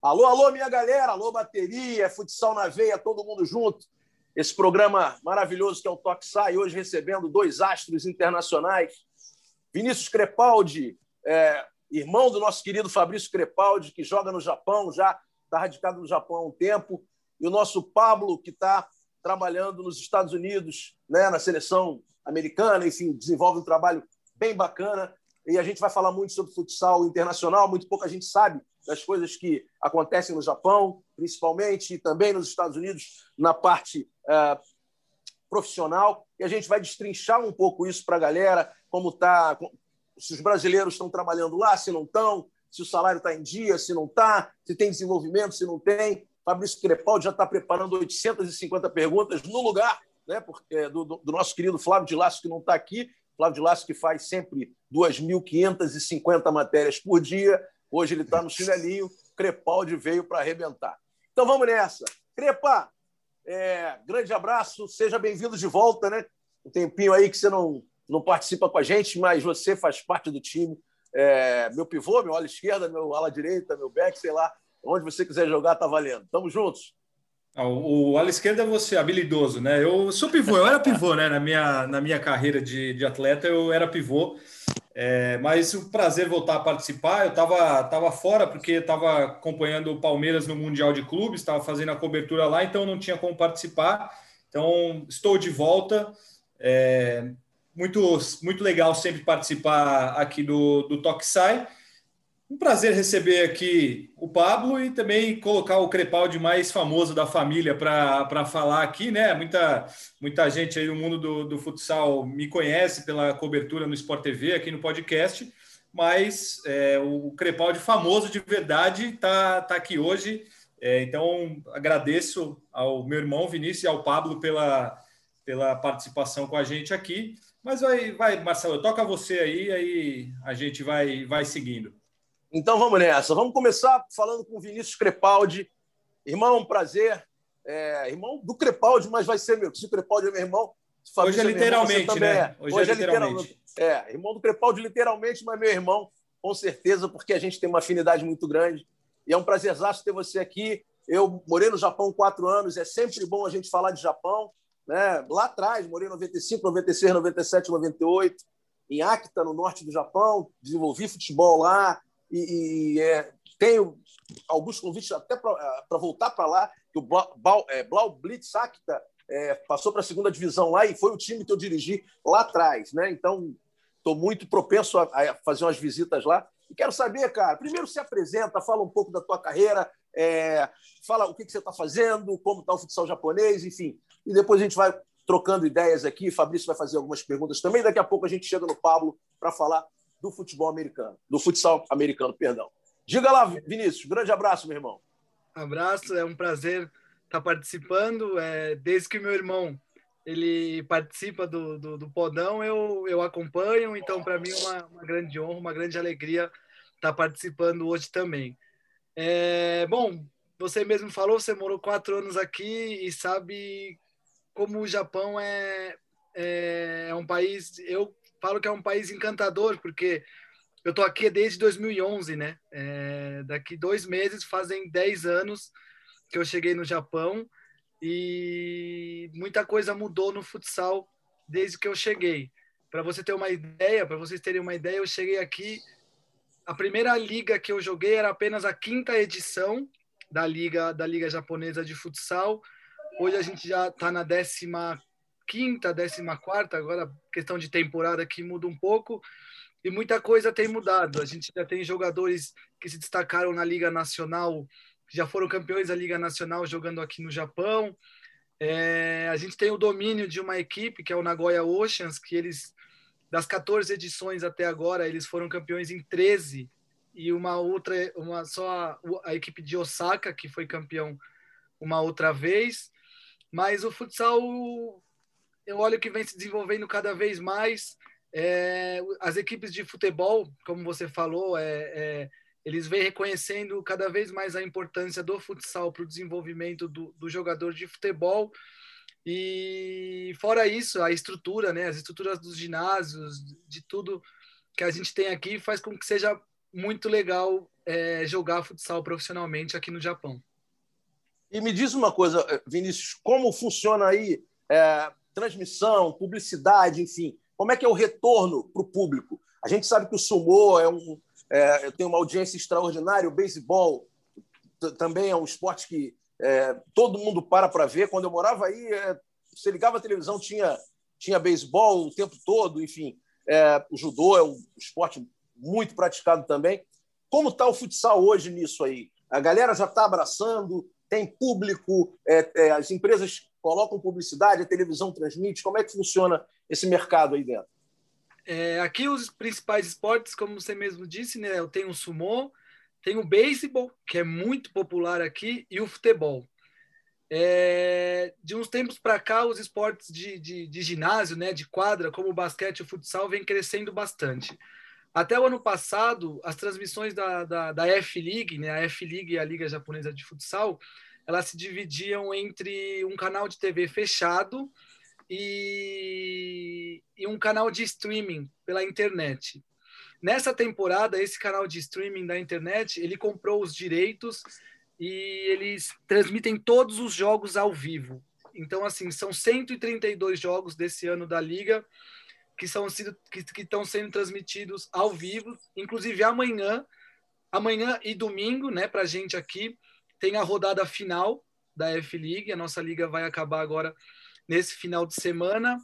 Alô, alô, minha galera, alô, bateria, futsal na veia, todo mundo junto. Esse programa maravilhoso que é o Toque Sai, hoje recebendo dois astros internacionais. Vinícius Crepaldi, é, irmão do nosso querido Fabrício Crepaldi, que joga no Japão, já está radicado no Japão há um tempo, e o nosso Pablo, que está trabalhando nos Estados Unidos, né, na seleção americana, enfim, desenvolve um trabalho bem bacana. E a gente vai falar muito sobre futsal internacional, muito pouco a gente sabe das coisas que acontecem no Japão, principalmente, e também nos Estados Unidos, na parte uh, profissional. E a gente vai destrinchar um pouco isso para a galera, como está, se os brasileiros estão trabalhando lá, se não estão, se o salário está em dia, se não está, se tem desenvolvimento, se não tem. Fabrício Crepaldi já está preparando 850 perguntas no lugar né, porque, do, do, nosso querido Flávio de Lasso, que não está aqui. Flávio de Lasso, que faz sempre 2.550 matérias por dia. Hoje ele está no chinelinho, Crepaldi veio para arrebentar. Então vamos nessa. Crepa, é, grande abraço, seja bem-vindo de volta, né? Um tempinho aí que você não, não participa com a gente, mas você faz parte do time. É, meu pivô, meu ala esquerda, meu ala direita, meu back, sei lá, onde você quiser jogar, tá valendo. Tamo juntos. Ah, o, o ala esquerda é você, habilidoso, né? Eu sou pivô, eu era pivô, né? Na minha, na minha carreira de, de atleta, eu era pivô. É, mas o prazer voltar a participar. Eu estava tava fora porque estava acompanhando o Palmeiras no Mundial de Clubes, estava fazendo a cobertura lá, então não tinha como participar. Então estou de volta. É, muito, muito legal sempre participar aqui do, do Toque Sai. Um prazer receber aqui o Pablo e também colocar o Crepaldi mais famoso da família para falar aqui, né? Muita, muita gente aí no mundo do, do futsal me conhece pela cobertura no Sport TV, aqui no podcast, mas é, o Crepaldi famoso de verdade está tá aqui hoje. É, então, agradeço ao meu irmão Vinícius e ao Pablo pela, pela participação com a gente aqui. Mas vai, vai Marcelo, toca você aí, aí a gente vai, vai seguindo. Então vamos nessa. Vamos começar falando com o Vinícius Crepaldi. Irmão, prazer. É, irmão do Crepaldi, mas vai ser meu. Se o Crepaldi é meu irmão, Hoje é, literalmente, irmão, né? Hoje, Hoje é, é literalmente. É, irmão do Crepaldi, literalmente, mas meu irmão, com certeza, porque a gente tem uma afinidade muito grande. E é um prazerzaço ter você aqui. Eu morei no Japão quatro anos, é sempre bom a gente falar de Japão. Né? Lá atrás, morei em 95, 96, 97, 98, em Akita, no norte do Japão, desenvolvi futebol lá, e, e é, tenho alguns convites até para voltar para lá, que o Blau, é, Blau Blitz Acta é, passou para a segunda divisão lá e foi o time que eu dirigi lá atrás. Né? Então, estou muito propenso a, a, fazer umas visitas lá. E quero saber, cara, primeiro se apresenta, fala um pouco da tua carreira, é, fala o que, que você está fazendo, como está o futsal japonês, enfim. E depois a gente vai trocando ideias aqui. Fabrício vai fazer algumas perguntas também. Daqui a pouco a gente chega no Pablo para falar do futebol americano, do futsal americano, perdão. Diga lá, Vinícius, grande abraço, meu irmão. Abraço, é um prazer estar participando. É, desde que meu irmão ele participa do, do, do Podão, eu, eu acompanho, então para mim é uma, uma grande honra, uma grande alegria estar participando hoje também. É, bom, você mesmo falou, você morou quatro anos aqui e sabe como o Japão é, é, é um país. Eu falo que é um país encantador, porque eu tô aqui desde 2011, né? É, daqui dois meses fazem 10 anos que eu cheguei no Japão e muita coisa mudou no futsal desde que eu cheguei. Para você ter uma ideia, para vocês terem uma ideia, eu cheguei aqui. A primeira liga que eu joguei era apenas a quinta edição da liga da liga japonesa de futsal. Hoje a gente já está na décima quinta, décima quarta, agora questão de temporada que muda um pouco e muita coisa tem mudado. A gente já tem jogadores que se destacaram na Liga Nacional, já foram campeões da Liga Nacional jogando aqui no Japão. É, a gente tem o domínio de uma equipe que é o Nagoya Oceans, que eles das 14 edições até agora eles foram campeões em 13 e uma outra, uma só a, equipe de Osaka que foi campeão uma outra vez. Mas o futsal eu olho que vem se desenvolvendo cada vez mais. É, as equipes de futebol, como você falou, é, é, eles vêm reconhecendo cada vez mais a importância do futsal para o desenvolvimento do, do, jogador de futebol. E fora isso, a estrutura, né, as estruturas dos ginásios, de tudo que a gente tem aqui, faz com que seja muito legal é, jogar futsal profissionalmente aqui no Japão. E me diz uma coisa, Vinícius, como funciona aí é, transmissão, publicidade, enfim, como é que é o retorno para o público? A gente sabe que o sumô é um, é, tem uma audiência extraordinária, o beisebol também é um esporte que é, todo mundo para para ver. Quando eu morava aí, é, você ligava a televisão, tinha, tinha beisebol o tempo todo, enfim. É, o judô é um esporte muito praticado também. Como está o futsal hoje nisso aí? A galera já está abraçando, tem público, é, é, as empresas colocam publicidade, a televisão transmite. Como é que funciona esse mercado aí dentro? É, aqui os principais esportes, como você mesmo disse, né? Eu tenho o sumô, tem o beisebol, que é muito popular aqui, e o futebol. É, de uns tempos para cá, os esportes de, de, de, ginásio, né, de quadra, como o basquete e o futsal, vem crescendo bastante. Até o ano passado, as transmissões da, da, da F-League, né, a F-League e a Liga Japonesa de Futsal, elas se dividiam entre um canal de TV fechado e, e um canal de streaming pela internet. Nessa temporada, esse canal de streaming da internet, ele comprou os direitos e eles transmitem todos os jogos ao vivo. Então, assim, são 132 jogos desse ano da Liga que, são sido, que, que estão sendo transmitidos ao vivo. Inclusive, amanhã, amanhã e domingo, né, para gente aqui, tem a rodada final da F-League. A nossa liga vai acabar agora nesse final de semana.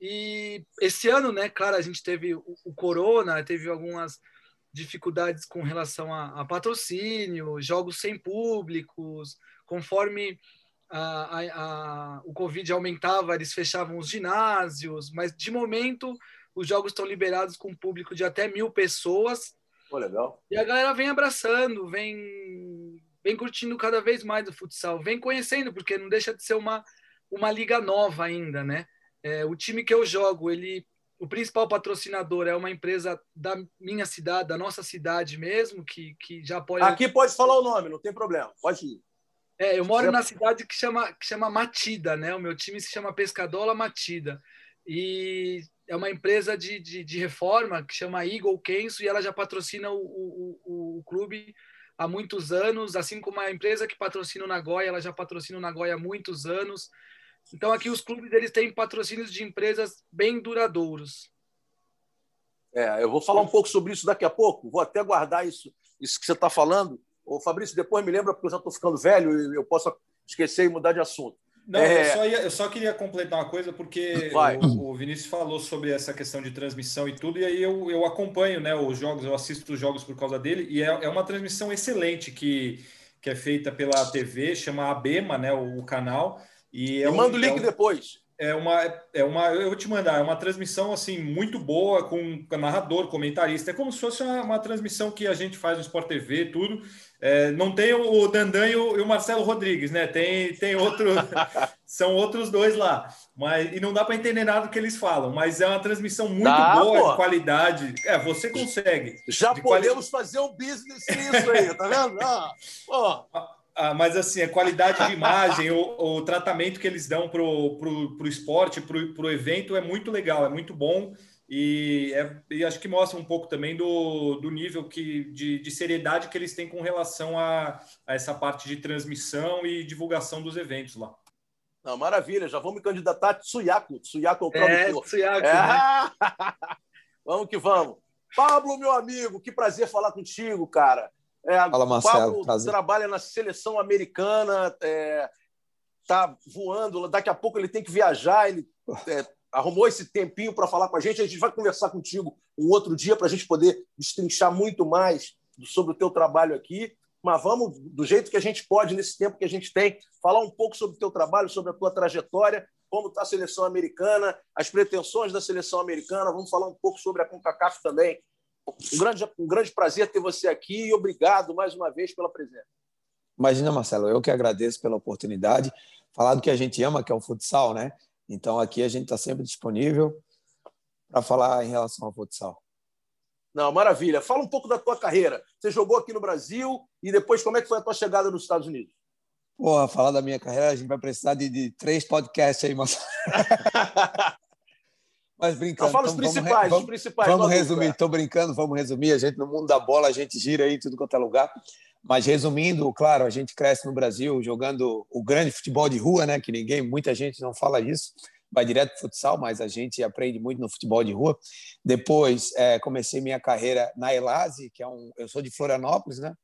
E esse ano, né, claro, a gente teve o, o corona, teve algumas dificuldades com relação a, a, patrocínio, jogos sem públicos, conforme a, a, o Covid aumentava, eles fechavam os ginásios, mas de momento os jogos estão liberados com público de até mil pessoas. Oh, legal. E a galera vem abraçando, vem, vem curtindo cada vez mais o futsal, vem conhecendo, porque não deixa de ser uma, uma liga nova ainda, né? É, o time que eu jogo, ele, o principal patrocinador é uma empresa da minha cidade, da nossa cidade mesmo, que, que já apoia. Aqui pode falar o nome, não tem problema, pode ir. É, eu moro na cidade que chama, que chama Matida, né? O meu time se chama Pescadola Matida. E é uma empresa de, de, de reforma que chama Eagle Kenso e ela já patrocina o, o, o, o, clube há muitos anos, assim como a empresa que patrocina o Nagoya, ela já patrocina o Nagoya há muitos anos. Então aqui os clubes eles têm patrocínios de empresas bem duradouros. É, eu vou falar um pouco sobre isso daqui a pouco. Vou até guardar isso, isso que você está falando. O Fabrício, depois me lembra porque eu já estou ficando velho e eu posso esquecer e mudar de assunto. Não, é... eu, só ia, eu, só queria completar uma coisa, porque o, o, Vinícius falou sobre essa questão de transmissão e tudo, e aí eu, eu acompanho né, os jogos, eu assisto os jogos por causa dele, e é, é uma transmissão excelente que, que é feita pela TV, chama Abema, né, o, o canal. E é um, manda o link é um, depois. É uma, é uma, eu vou te mandar, é uma transmissão assim muito boa com narrador, comentarista. É como se fosse uma, uma transmissão que a gente faz no Sport TV, tudo. É, não tem o Dandan e o, e o, Marcelo Rodrigues, né? Tem, tem outro, são outros dois lá. Mas e não dá para entender nada do que eles falam. Mas é uma transmissão muito dá, boa, pô. de qualidade. É, você consegue. Já podemos quali... fazer o business nisso aí, tá vendo? Ah, pô. Ah, mas assim, a qualidade de imagem, o, o, tratamento que eles dão para o esporte, para o evento é muito legal, é muito bom e, é, e, acho que mostra um pouco também do, do nível que, de, de seriedade que eles têm com relação a, a, essa parte de transmissão e divulgação dos eventos lá. Não, maravilha, já vamos me candidatar a Tsuyaku. Tsuyaku é o é, Tsuyaku, é. Né? vamos que vamos. Pablo, meu amigo, que prazer falar contigo, cara. É, Fala, Marcelo. Pablo trabalha na seleção americana, é, tá voando. Daqui a pouco ele tem que viajar. Ele é, arrumou esse tempinho para falar com a gente. A gente vai conversar contigo um outro dia para a gente poder destrinchar muito mais sobre o teu trabalho aqui. Mas vamos, do jeito que a gente pode, nesse tempo que a gente tem, falar um pouco sobre o teu trabalho, sobre a tua trajetória, como está a seleção americana, as pretensões da seleção americana. Vamos falar um pouco sobre a CONCACAF também, um grande, um grande prazer ter você aqui e obrigado mais uma vez pela presença. Imagina, Marcelo, eu que agradeço pela oportunidade. Falar do que a gente ama, que é o futsal, né? Então aqui a gente está sempre disponível para falar em relação ao futsal. Não, maravilha. Fala um pouco da tua carreira. Você jogou aqui no Brasil e depois como é que foi a tua chegada nos Estados Unidos? Porra, falar da minha carreira, a gente vai precisar de, de três podcasts aí, Marcelo. Mas brincando. Não, fala os então, principais, vamos, os principais. Vamos resumir, estou brincando, vamos resumir. A gente, no mundo da bola, a gente gira aí tudo quanto é lugar. Mas resumindo, claro, a gente cresce no Brasil jogando o grande futebol de rua, né? Que ninguém, muita gente não fala isso. Vai direto para futsal, mas a gente aprende muito no futebol de rua. Depois é, comecei minha carreira na Elase, que é um, eu sou de Florianópolis, né?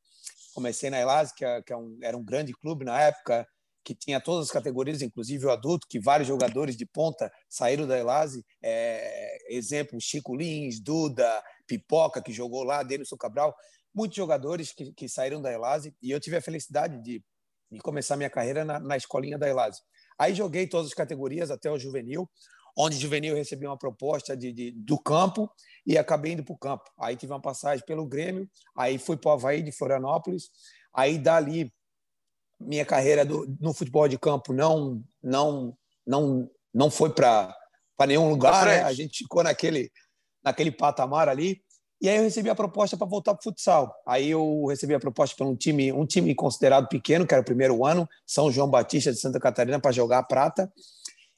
Comecei na Elase, que, é, que é um, era um grande clube na época, que tinha todas as categorias, inclusive o adulto, que vários jogadores de ponta saíram da Elase. É, exemplo, Chico Lins, Duda, Pipoca, que jogou lá, Denilson Cabral muitos jogadores que, que saíram da Elase e eu tive a felicidade de, de começar minha carreira na, na escolinha da Elase. Aí joguei todas as categorias até o juvenil, onde juvenil recebi uma proposta de, de do campo e acabei indo para o campo. Aí tive uma passagem pelo Grêmio, aí fui para o Havaí de Florianópolis, aí dali minha carreira do, no futebol de campo não não não não foi para nenhum lugar, né? A gente ficou naquele naquele patamar ali. E aí eu recebi a proposta para voltar para o futsal. Aí eu recebi a proposta para um time, um time considerado pequeno, que era o primeiro ano, São João Batista de Santa Catarina, para jogar a prata.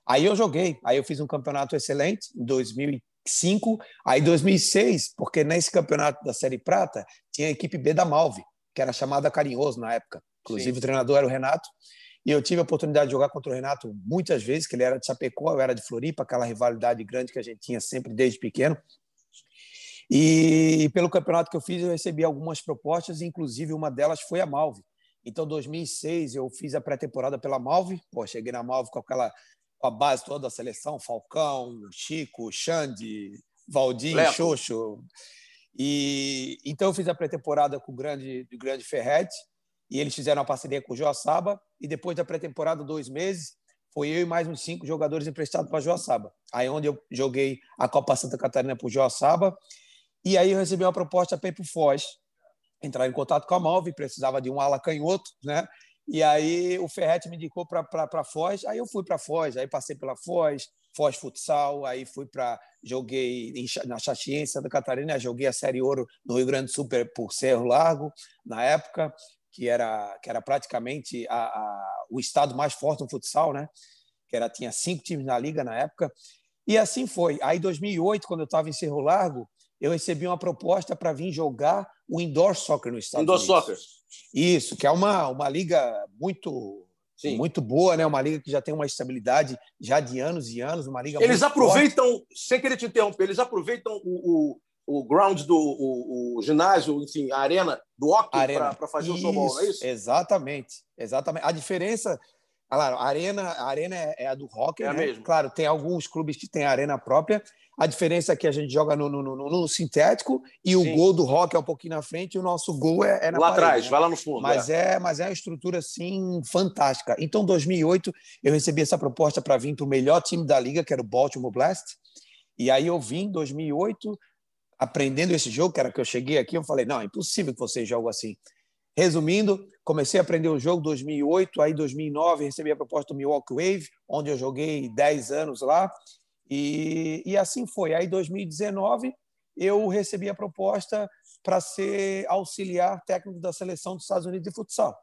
Aí eu joguei. Aí eu fiz um campeonato excelente em 2005. Aí 2006, porque nesse campeonato da Série Prata tinha a equipe B da Malve, que era chamada Carinhoso na época. Inclusive Sim. o treinador era o Renato. E eu tive a oportunidade de jogar contra o Renato muitas vezes, que ele era de Chapecó, eu era de Floripa, aquela rivalidade grande que a gente tinha sempre desde pequeno. E pelo campeonato que eu fiz, eu recebi algumas propostas, inclusive uma delas foi a Malve. Então, 2006, eu fiz a pré-temporada pela Malve. Pô, cheguei na Malve com aquela com a base toda da seleção, Falcão, Chico, Xande, Valdir, Xoxo. E então eu fiz a pré-temporada com o grande, o grande Ferretti e eles fizeram uma parceria com o Joaçaba e depois da pré-temporada, dois meses, foi eu e mais uns cinco jogadores emprestados para Joaçaba. Aí onde eu joguei a Copa Santa Catarina para Joaçaba e aí eu recebi uma proposta para ir para Foz, entrar em contato com a Malve, precisava de um ala canhoto, né? E aí o Ferretti me indicou para Foz, aí eu fui para Foz, aí passei pela Foz, Foz Futsal, aí fui para joguei em, na Xaxiense, Santa Catarina, joguei a Série Ouro no Rio Grande do Sul por Cerro Largo, na época, que era que era praticamente a, a, o estado mais forte no futsal, né? Que era tinha cinco times na liga na época. E assim foi. Aí, em 2008, quando eu estava em Cerro Largo, eu recebi uma proposta para vir jogar o indoor soccer no Estados indoor Unidos. Indoor soccer. Isso, que é uma, uma liga muito Sim. muito boa, né? Uma liga que já tem uma estabilidade já de anos e anos, uma liga Eles aproveitam, forte. sem querer te interromper, eles aproveitam o, o, o ground do o, o, ginásio, enfim, a arena do hockey para fazer isso, o snowball, é isso? Exatamente, exatamente. A diferença, claro, a arena, a arena é, é a do hockey, é né? mesmo. Claro, tem alguns clubes que têm a arena própria, a diferença é que a gente joga no, no, no, no sintético e Sim. o gol do rock é um pouquinho na frente e o nosso gol é, é na Lá atrás, né? vai lá no fundo. Mas é. é. mas é uma estrutura assim fantástica. Então, em 2008, eu recebi essa proposta para vir para o melhor time da liga, que era o Baltimore Blast. E aí eu vim em 2008 aprendendo esse jogo, que era que eu cheguei aqui, eu falei, não, é impossível que vocês jogam assim. Resumindo, comecei a aprender o jogo em 2008, aí em 2009 recebi a proposta do Milwaukee Wave, onde eu joguei 10 anos lá, e, e assim foi. Aí, em 2019, eu recebi a proposta para ser auxiliar técnico da seleção dos Estados Unidos de futsal.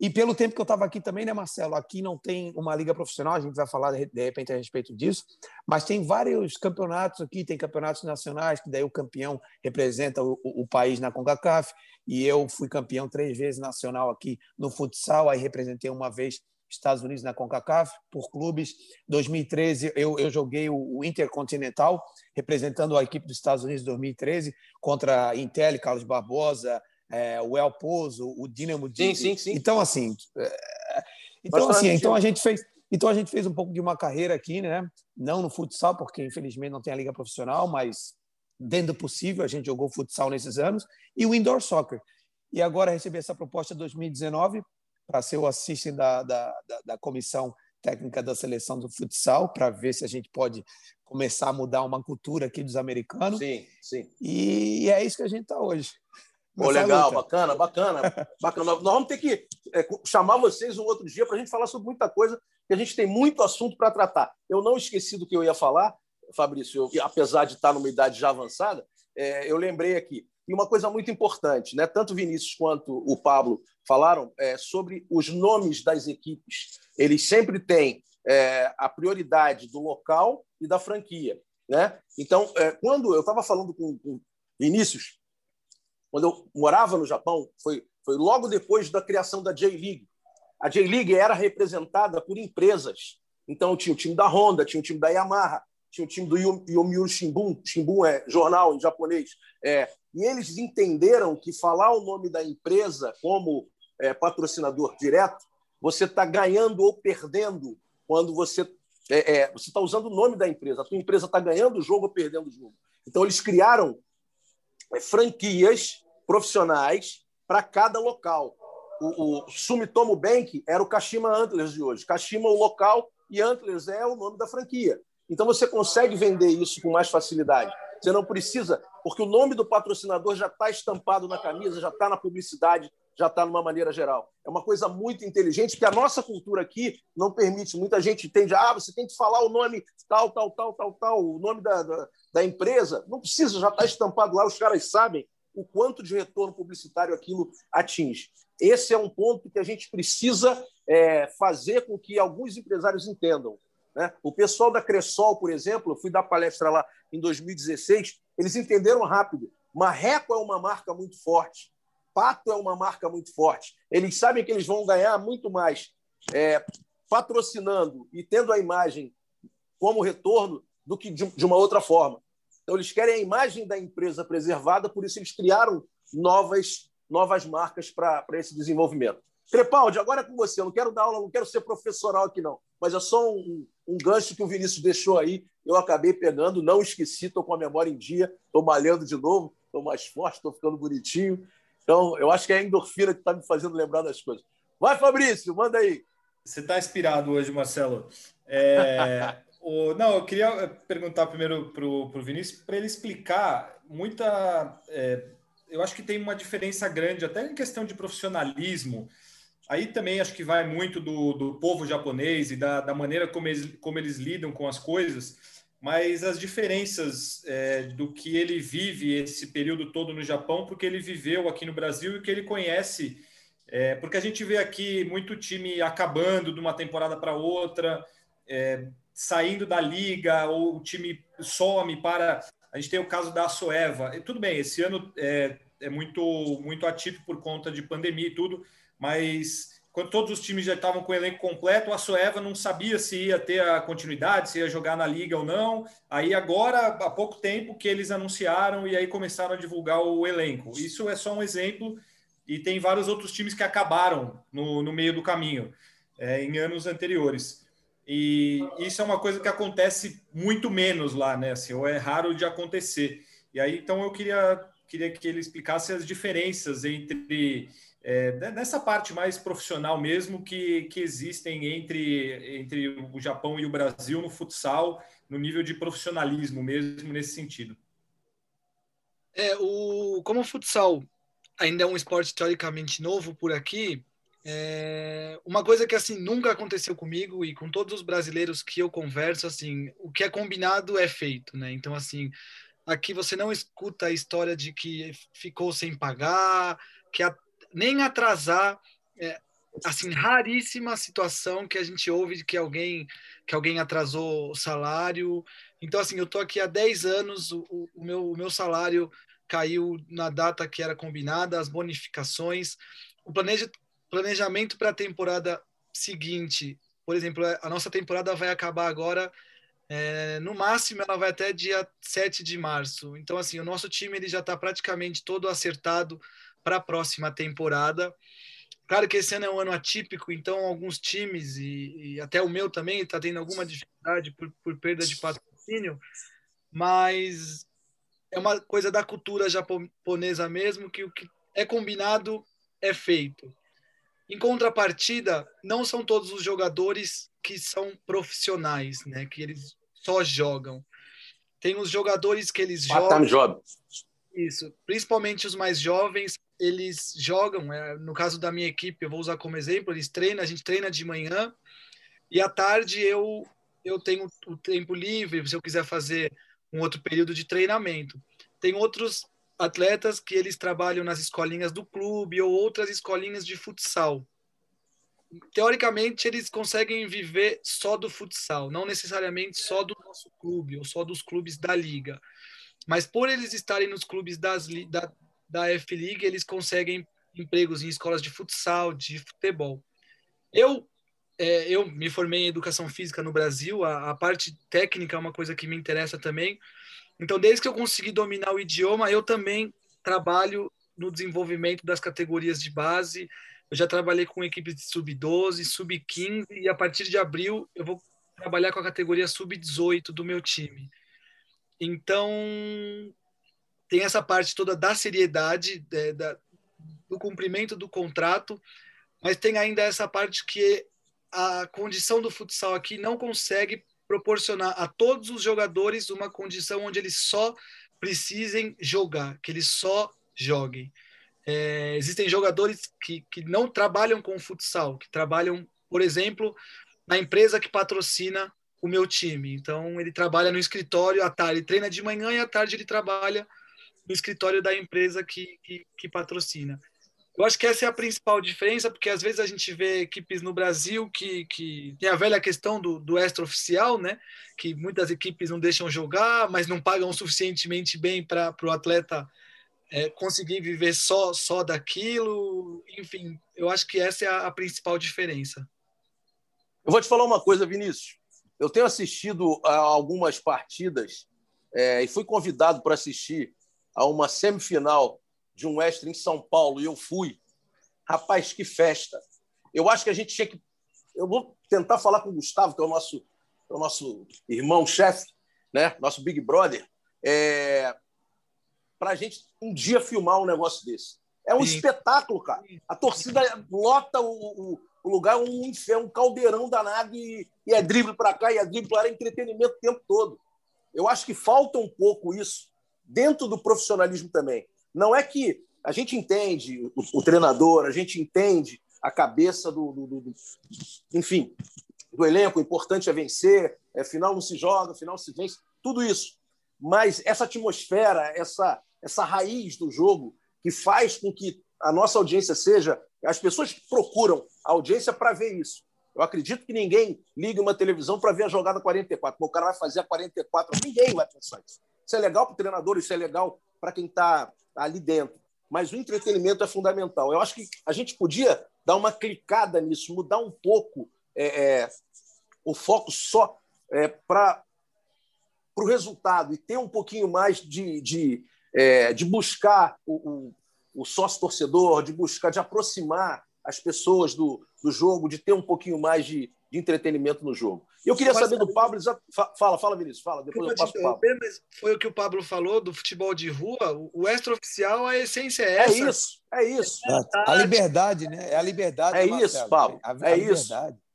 E pelo tempo que eu estava aqui também, né, Marcelo? Aqui não tem uma liga profissional, a gente vai falar de repente a respeito disso, mas tem vários campeonatos aqui, tem campeonatos nacionais, que daí o campeão representa o, o, país na CONCACAF, e eu fui campeão três vezes nacional aqui no futsal, aí representei uma vez Estados Unidos na CONCACAF, por clubes. 2013, eu, eu joguei o, o Intercontinental, representando a equipe dos Estados Unidos em 2013, contra Intel, Carlos Barbosa, é, o El Pozo, o Dinamo de... Sim, sim, sim. Então, assim... É, então, assim, então a gente fez... Então a gente fez um pouco de uma carreira aqui, né? Não no futsal, porque infelizmente não tem a liga profissional, mas dentro do possível a gente jogou futsal nesses anos e o indoor soccer. E agora recebi essa proposta em 2019 para ser o assistente da, da, da, da comissão técnica da seleção do futsal, para ver se a gente pode começar a mudar uma cultura aqui dos americanos. Sim, sim. E é isso que a gente está hoje. Pô, legal, luta. bacana, bacana, bacana. Nós vamos ter que é, chamar vocês um outro dia para a gente falar sobre muita coisa, que a gente tem muito assunto para tratar. Eu não esqueci do que eu ia falar, Fabrício, eu, apesar de estar numa idade já avançada, é, eu lembrei aqui. E uma coisa muito importante, né? tanto o Vinícius quanto o Pablo falaram é, sobre os nomes das equipes. Eles sempre têm é, a prioridade do local e da franquia. Né? Então, é, quando eu estava falando com, com Vinícius, quando eu morava no Japão, foi, foi logo depois da criação da J-League. A J-League era representada por empresas. Então, tinha o time da Honda, tinha o time da Yamaha, tinha o time do Yomiuri Shimbun, Shimbun é jornal em japonês, é, e eles entenderam que falar o nome da empresa como é, patrocinador direto, você está ganhando ou perdendo quando você é, é você está usando o nome da empresa. A tua empresa está ganhando o jogo ou perdendo o jogo. Então eles criaram franquias profissionais para cada local. O, o Sumitomo Bank era o Kashima Antlers de hoje. Kashima o local e Antlers é o nome da franquia. Então você consegue vender isso com mais facilidade. Você não precisa, porque o nome do patrocinador já está estampado na camisa, já está na publicidade, já está numa maneira geral. É uma coisa muito inteligente que a nossa cultura aqui não permite. Muita gente entende, ah, você tem que falar o nome tal, tal, tal, tal, tal, o nome da, da, da empresa. Não precisa, já está estampado lá, os caras sabem o quanto de retorno publicitário aquilo atinge. Esse é um ponto que a gente precisa é, fazer com que alguns empresários entendam. Né? O pessoal da Cressol, por exemplo, eu fui dar palestra lá em 2016, eles entenderam rápido. Marreco é uma marca muito forte, Pato é uma marca muito forte. Eles sabem que eles vão ganhar muito mais é, patrocinando e tendo a imagem como retorno do que de, de uma outra forma. Então, eles querem a imagem da empresa preservada, por isso eles criaram novas, novas marcas para esse desenvolvimento. Crepaldi, agora é com você. Eu não quero dar aula, não quero ser professoral aqui, não. Mas é só um, um gancho que o Vinícius deixou aí. Eu acabei pegando, não esqueci, estou com a memória em dia, estou malhando de novo, estou mais forte, estou ficando bonitinho. Então, eu acho que é a endorfina que está me fazendo lembrar das coisas. Vai, Fabrício, manda aí. Você está inspirado hoje, Marcelo. É, o, não, eu queria perguntar primeiro para o Vinícius para ele explicar muita. É, eu acho que tem uma diferença grande, até em questão de profissionalismo Aí também acho que vai muito do, do povo japonês e da, da maneira como eles, como eles lidam com as coisas, mas as diferenças é, do que ele vive esse período todo no Japão, porque ele viveu aqui no Brasil e que ele conhece. É, porque a gente vê aqui muito time acabando de uma temporada para outra, é, saindo da liga, ou o time some para. A gente tem o caso da Soeva. Tudo bem, esse ano é, é muito, muito atípico por conta de pandemia e tudo, mas quando todos os times já estavam com o elenco completo, a Soeva não sabia se ia ter a continuidade, se ia jogar na liga ou não. Aí agora, há pouco tempo que eles anunciaram e aí começaram a divulgar o elenco. Isso é só um exemplo e tem vários outros times que acabaram no, no meio do caminho é, em anos anteriores. E isso é uma coisa que acontece muito menos lá, né? Assim, ou é raro de acontecer. E aí, então, eu queria, queria que ele explicasse as diferenças entre é, nessa parte mais profissional mesmo que, que existem entre, entre o Japão e o Brasil no futsal, no nível de profissionalismo mesmo nesse sentido. É, o, como o futsal ainda é um esporte teoricamente novo por aqui, é, uma coisa que assim nunca aconteceu comigo e com todos os brasileiros que eu converso, assim, o que é combinado é feito, né? Então assim, aqui você não escuta a história de que ficou sem pagar, que a, nem atrasar. É, assim, raríssima situação que a gente ouve de que alguém que alguém atrasou o salário. Então, assim, eu tô aqui há 10 anos, o, o meu, o meu salário caiu na data que era combinada, as bonificações, o planeja, planejamento para a temporada seguinte. Por exemplo, a nossa temporada vai acabar agora, é, no máximo ela vai até dia 7 de março. Então, assim, o nosso time ele já está praticamente todo acertado para a próxima temporada. Claro que esse ano é um ano atípico, então alguns times, e, e até o meu também, está tendo alguma dificuldade por, por perda de patrocínio, mas é uma coisa da cultura japonesa mesmo, que o que é combinado é feito. Em contrapartida, não são todos os jogadores que são profissionais, né? Que eles só jogam. Tem os jogadores que eles jogam. Job. Isso, principalmente os mais jovens, eles jogam, é, no caso da minha equipe, eu vou usar como exemplo, eles treinam, a gente treina de manhã e à tarde eu eu tenho o tempo livre, se eu quiser fazer um outro período de treinamento. Tem outros atletas que eles trabalham nas escolinhas do clube ou outras escolinhas de futsal. teoricamente, eles conseguem viver só do futsal, não necessariamente só do nosso clube ou só dos clubes da liga. Mas por eles estarem nos clubes das, da, da F-League, eles conseguem empregos em escolas de futsal, de futebol. Eu é, eu me formei em educação física no Brasil, a, a, parte técnica é uma coisa que me interessa também. Então, desde que eu consegui dominar o idioma, eu também trabalho no desenvolvimento das categorias de base. Eu já trabalhei com equipes de sub-12, sub-15 e a partir de abril eu vou trabalhar com a categoria sub-18 do meu time. Então, tem essa parte toda da seriedade, é, da, do cumprimento do contrato, mas tem ainda essa parte que a condição do futsal aqui não consegue proporcionar a todos os jogadores uma condição onde eles só precisem jogar, que eles só joguem. É, existem jogadores que, que não trabalham com futsal, que trabalham, por exemplo, na empresa que patrocina o meu time. Então, ele trabalha no escritório à tarde, treina de manhã e à tarde ele trabalha no escritório da empresa que, que, que patrocina. Eu acho que essa é a principal diferença, porque às vezes a gente vê equipes no Brasil que, que tem a velha questão do, do extra-oficial, né? Que muitas equipes não deixam jogar, mas não pagam suficientemente bem para o atleta é, conseguir viver só, só daquilo. Enfim, eu acho que essa é a, a principal diferença. Eu vou te falar uma coisa, Vinícius. Eu tenho assistido a algumas partidas é, e fui convidado para assistir a uma semifinal de um extra em São Paulo e eu fui. Rapaz, que festa! Eu acho que a gente tinha que. Eu vou tentar falar com o Gustavo, que é o nosso, é o nosso irmão-chefe, né? nosso Big Brother, é... para a gente um dia filmar um negócio desse. É um Sim. espetáculo, cara. A torcida lota o, o, o lugar, é um inferno, um caldeirão danado e, e é drible para cá e é drible para lá, é entretenimento o tempo todo. Eu acho que falta um pouco isso dentro do profissionalismo também. Não é que a gente entende o, o treinador, a gente entende a cabeça do, do, do, do, enfim, do elenco. O importante é vencer, é, final não se joga, final se vence, tudo isso. Mas essa atmosfera, essa, essa raiz do jogo que faz com que a nossa audiência seja. As pessoas procuram a audiência para ver isso. Eu acredito que ninguém liga uma televisão para ver a jogada 44. Pô, o cara vai fazer a 44. Ninguém vai pensar isso. Isso é legal para o treinador, isso é legal para quem está ali dentro. Mas o entretenimento é fundamental. Eu acho que a gente podia dar uma clicada nisso, mudar um pouco é, é, o foco só é, para o resultado e ter um pouquinho mais de, de, é, de buscar o, o, o sócio-torcedor, de buscar, de aproximar as pessoas do, do jogo, de ter um pouquinho mais de, de entretenimento no jogo. E eu queria saber do Pablo. Fala, fala, Vinícius, fala, depois eu passo o Pablo. Mas foi o que o Pablo falou do futebol de rua. O extraoficial, a essência é, essa. É isso, é isso. É a liberdade, né? É a liberdade. É isso, Pablo. A, a é liberdade. isso.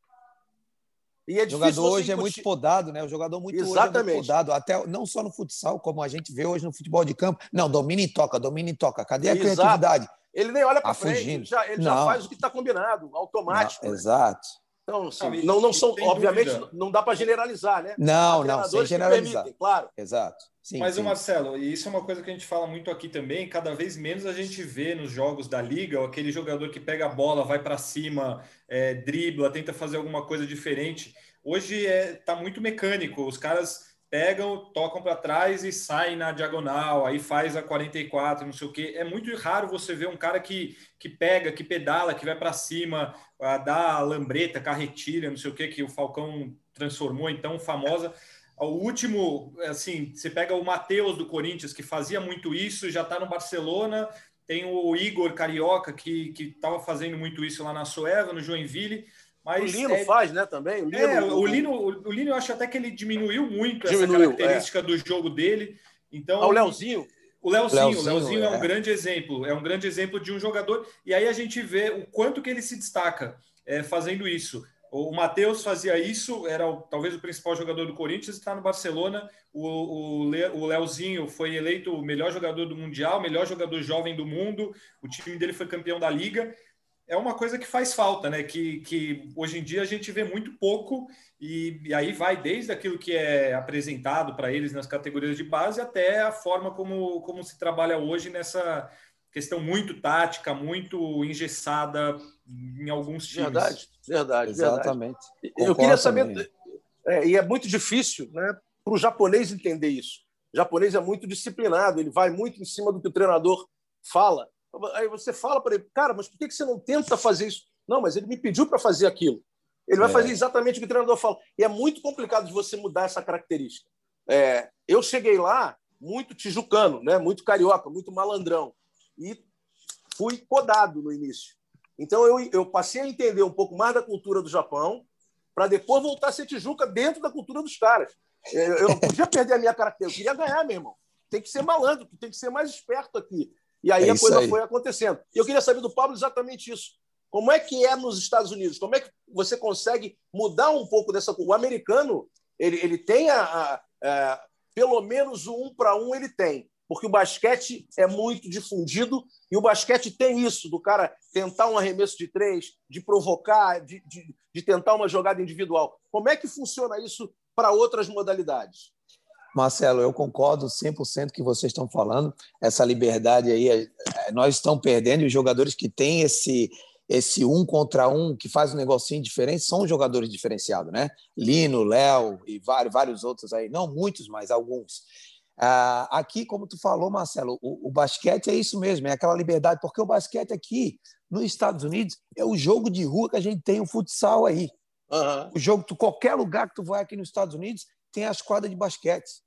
E é o jogador hoje é muito podado, né? O jogador muito Exatamente. hoje é muito podado, até não só no futsal, como a gente vê hoje no futebol de campo. Não, domina e toca, domina e toca. Cadê a Exato. criatividade? Ele nem olha para frente, ele já, ele já faz o que está combinado, automático. Não, né? Exato. Então, assim, não, não são, obviamente, dúvida. não dá para generalizar, né? Não, não, sem generalizar. Permitem, claro. Exato. Sim, Mas, sim. Marcelo, e isso é uma coisa que a gente fala muito aqui também, cada vez menos a gente vê nos jogos da liga aquele jogador que pega a bola, vai para cima, é, dribla, tenta fazer alguma coisa diferente. Hoje está é, tá muito mecânico, os caras pegam, tocam para trás e saem na diagonal, aí faz a 44, não sei o quê. É muito raro você ver um cara que, que pega, que pedala, que vai para cima, dá lambreta, carretilha, não sei o quê, que o Falcão transformou então famosa. O último, assim, você pega o Matheus do Corinthians, que fazia muito isso, já está no Barcelona. Tem o Igor Carioca, que estava fazendo muito isso lá na Sueva, no Joinville. Mas o Lino é... faz, né, também? O Lino, é, o, Lino, o Lino, eu acho até que ele diminuiu muito diminuiu, essa característica é. do jogo dele. Então, ah, o Leozinho? O Leozinho, Leozinho, Leozinho é. é. um grande exemplo, é um grande exemplo de um jogador. E aí a gente vê o quanto que ele se destaca é, fazendo isso. O Matheus fazia isso, era o, talvez o principal jogador do Corinthians, está no Barcelona. O, o, o Leozinho foi eleito o melhor jogador do Mundial, melhor jogador jovem do mundo. O time dele foi campeão da Liga é uma coisa que faz falta, né? Que, que hoje em dia a gente vê muito pouco, e, e aí vai desde aquilo que é apresentado para eles nas categorias de base até a forma como, como se trabalha hoje nessa questão muito tática, muito engessada em alguns times. Verdade, verdade. Exatamente. Verdade. Eu queria saber, é, e é muito difícil né, para o japonês entender isso. O japonês é muito disciplinado, ele vai muito em cima do que o treinador fala. Aí você fala para ele, cara, mas por que você não tenta fazer isso? Não, mas ele me pediu para fazer aquilo. Ele vai é. fazer exatamente o que o treinador fala. E é muito complicado de você mudar essa característica. É, eu cheguei lá muito tijucano, né? muito carioca, muito malandrão. E fui podado no início. Então eu, eu passei a entender um pouco mais da cultura do Japão, para depois voltar a ser Tijuca dentro da cultura dos caras. Eu não podia perder a minha característica, eu queria ganhar, meu irmão. Tem que ser malandro, tem que ser mais esperto aqui. E aí é a coisa aí. foi acontecendo. E eu queria saber do Pablo exatamente isso. Como é que é nos Estados Unidos? Como é que você consegue mudar um pouco dessa O americano, ele, ele tem a, a, a pelo menos o um para um ele tem, porque o basquete é muito difundido e o basquete tem isso do cara tentar um arremesso de três, de provocar, de, de, de tentar uma jogada individual. Como é que funciona isso para outras modalidades? Marcelo, eu concordo 100% que vocês estão falando. Essa liberdade aí, é, é, nós estamos perdendo e os jogadores que têm esse esse um contra um que faz um negocinho diferente são jogadores diferenciados, né? Lino, Léo e vários, vários outros aí, não muitos, mas alguns. Ah, aqui, como tu falou, Marcelo, o, o, basquete é isso mesmo, é aquela liberdade, porque o basquete aqui nos Estados Unidos é o jogo de rua que a gente tem o futsal aí. Uhum. O jogo, tu, qualquer lugar que tu vai aqui nos Estados Unidos tem as quadras de basquete.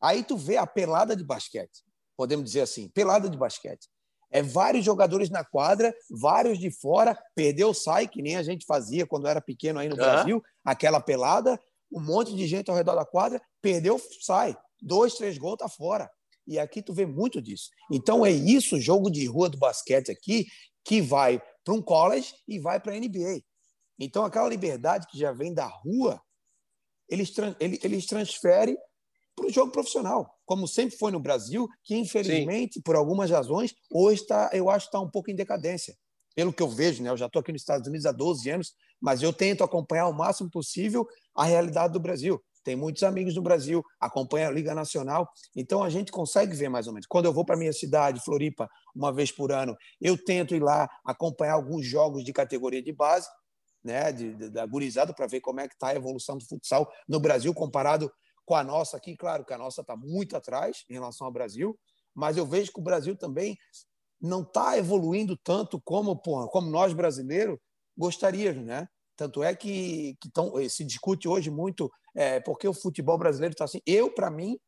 Aí tu vê a pelada de basquete, podemos dizer assim, pelada de basquete. É vários jogadores na quadra, vários de fora, perdeu, sai, que nem a gente fazia quando era pequeno aí no Brasil, aquela pelada, um monte de gente ao redor da quadra, perdeu, sai. Dois, três gols, tá fora. E aqui tu vê muito disso. Então é isso, o jogo de rua do basquete aqui, que vai para um college e vai para a NBA. Então aquela liberdade que já vem da rua, eles, eles transferem para o jogo profissional, como sempre foi no Brasil, que infelizmente, Sim. por algumas razões, hoje tá, eu acho que está um pouco em decadência. Pelo que eu vejo, né? eu já estou aqui nos Estados Unidos há 12 anos, mas eu tento acompanhar o máximo possível a realidade do Brasil. Tem muitos amigos no Brasil, acompanha a Liga Nacional, então a gente consegue ver mais ou menos. Quando eu vou para minha cidade, Floripa, uma vez por ano, eu tento ir lá acompanhar alguns jogos de categoria de base, né, de, de, da gurizada, para ver como é que está a evolução do futsal no Brasil comparado com a nossa aqui. Claro que a nossa está muito atrás em relação ao Brasil, mas eu vejo que o Brasil também não está evoluindo tanto como, porra, como nós brasileiros gostaríamos, né? Tanto é que, que tão, eh, se discute hoje muito é, porque o futebol brasileiro está assim. Eu, para mim,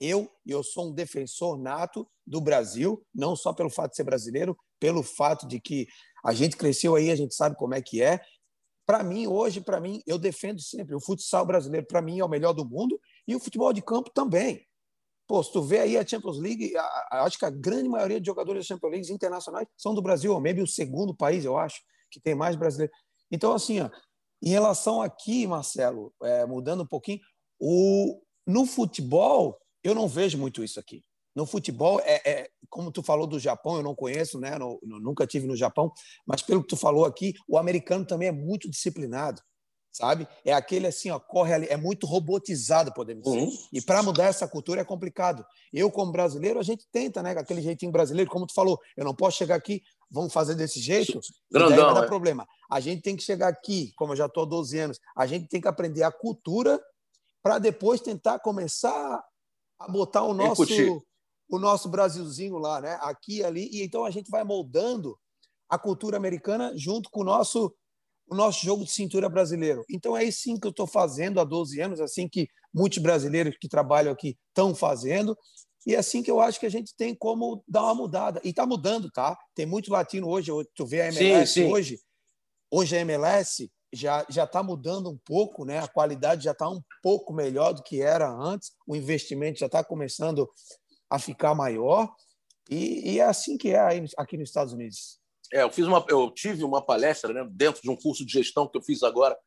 eu, eu sou um defensor nato do Brasil, não só pelo fato de ser brasileiro, pelo fato de que a gente cresceu aí, a gente sabe como é que é, para mim, hoje, para mim, eu defendo sempre o futsal brasileiro, para mim, é o melhor do mundo e o futebol de campo também. Pô, se tu vê aí a Champions League, a, a, acho que a grande maioria de jogadores da Champions League internacionais são do Brasil, ou maybe o segundo país, eu acho, que tem mais brasileiros. Então, assim, ó, em relação aqui, Marcelo, é, mudando um pouquinho, o, no futebol, eu não vejo muito isso aqui. No futebol, é, é, como tu falou do Japão, eu não conheço, né? Nunca tive no Japão, mas pelo que tu falou aqui, o americano também é muito disciplinado, sabe? É aquele assim, ó, corre ali, é muito robotizado, podemos dizer. Uhum. E para mudar essa cultura é complicado. Eu, como brasileiro, a gente tenta, né? Aquele jeitinho brasileiro, como tu falou, eu não posso chegar aqui, vamos fazer desse jeito, Grandão, daí vai dar é. problema. A gente tem que chegar aqui, como eu já estou há 12 anos, a gente tem que aprender a cultura para depois tentar começar a botar o nosso o nosso Brasilzinho lá, né? Aqui e ali. E então a gente vai moldando a cultura americana junto com o nosso o nosso jogo de cintura brasileiro. Então é isso sim que eu estou fazendo há 12 anos, assim que muitos brasileiros que trabalham aqui estão fazendo. E é assim que eu acho que a gente tem como dar uma mudada. E está mudando, tá? Tem muito latino hoje. Tu vê a MLS sim, sim. hoje. Hoje a MLS já já está mudando um pouco, né? A qualidade já está um pouco melhor do que era antes. O investimento já está começando a ficar maior. E, e é assim que é aqui nos Estados Unidos. É, eu fiz uma, eu tive uma palestra né, dentro de um curso de gestão que eu fiz agora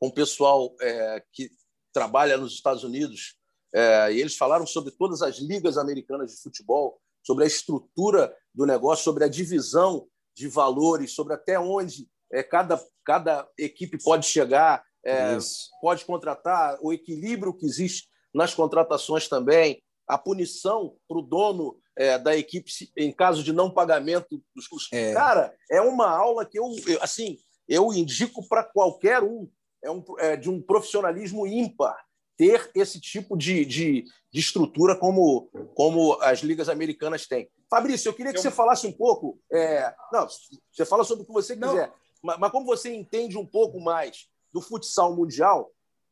com o pessoal é, que trabalha nos Estados Unidos é, e eles falaram sobre todas as ligas americanas de futebol, sobre a estrutura do negócio, sobre a divisão de valores, sobre até onde é, cada, cada equipe pode chegar, é, pode contratar, o equilíbrio que existe nas contratações também. A punição para o dono é, da equipe em caso de não pagamento dos custos. É. Cara, é uma aula que eu, eu assim, eu indico para qualquer um. É, um, é de um profissionalismo ímpar ter esse tipo de, de, de, estrutura como, como as ligas americanas têm. Fabrício, eu queria que eu... você falasse um pouco. É, não, você fala sobre o que você quiser, mas, mas, como você entende um pouco mais do futsal mundial,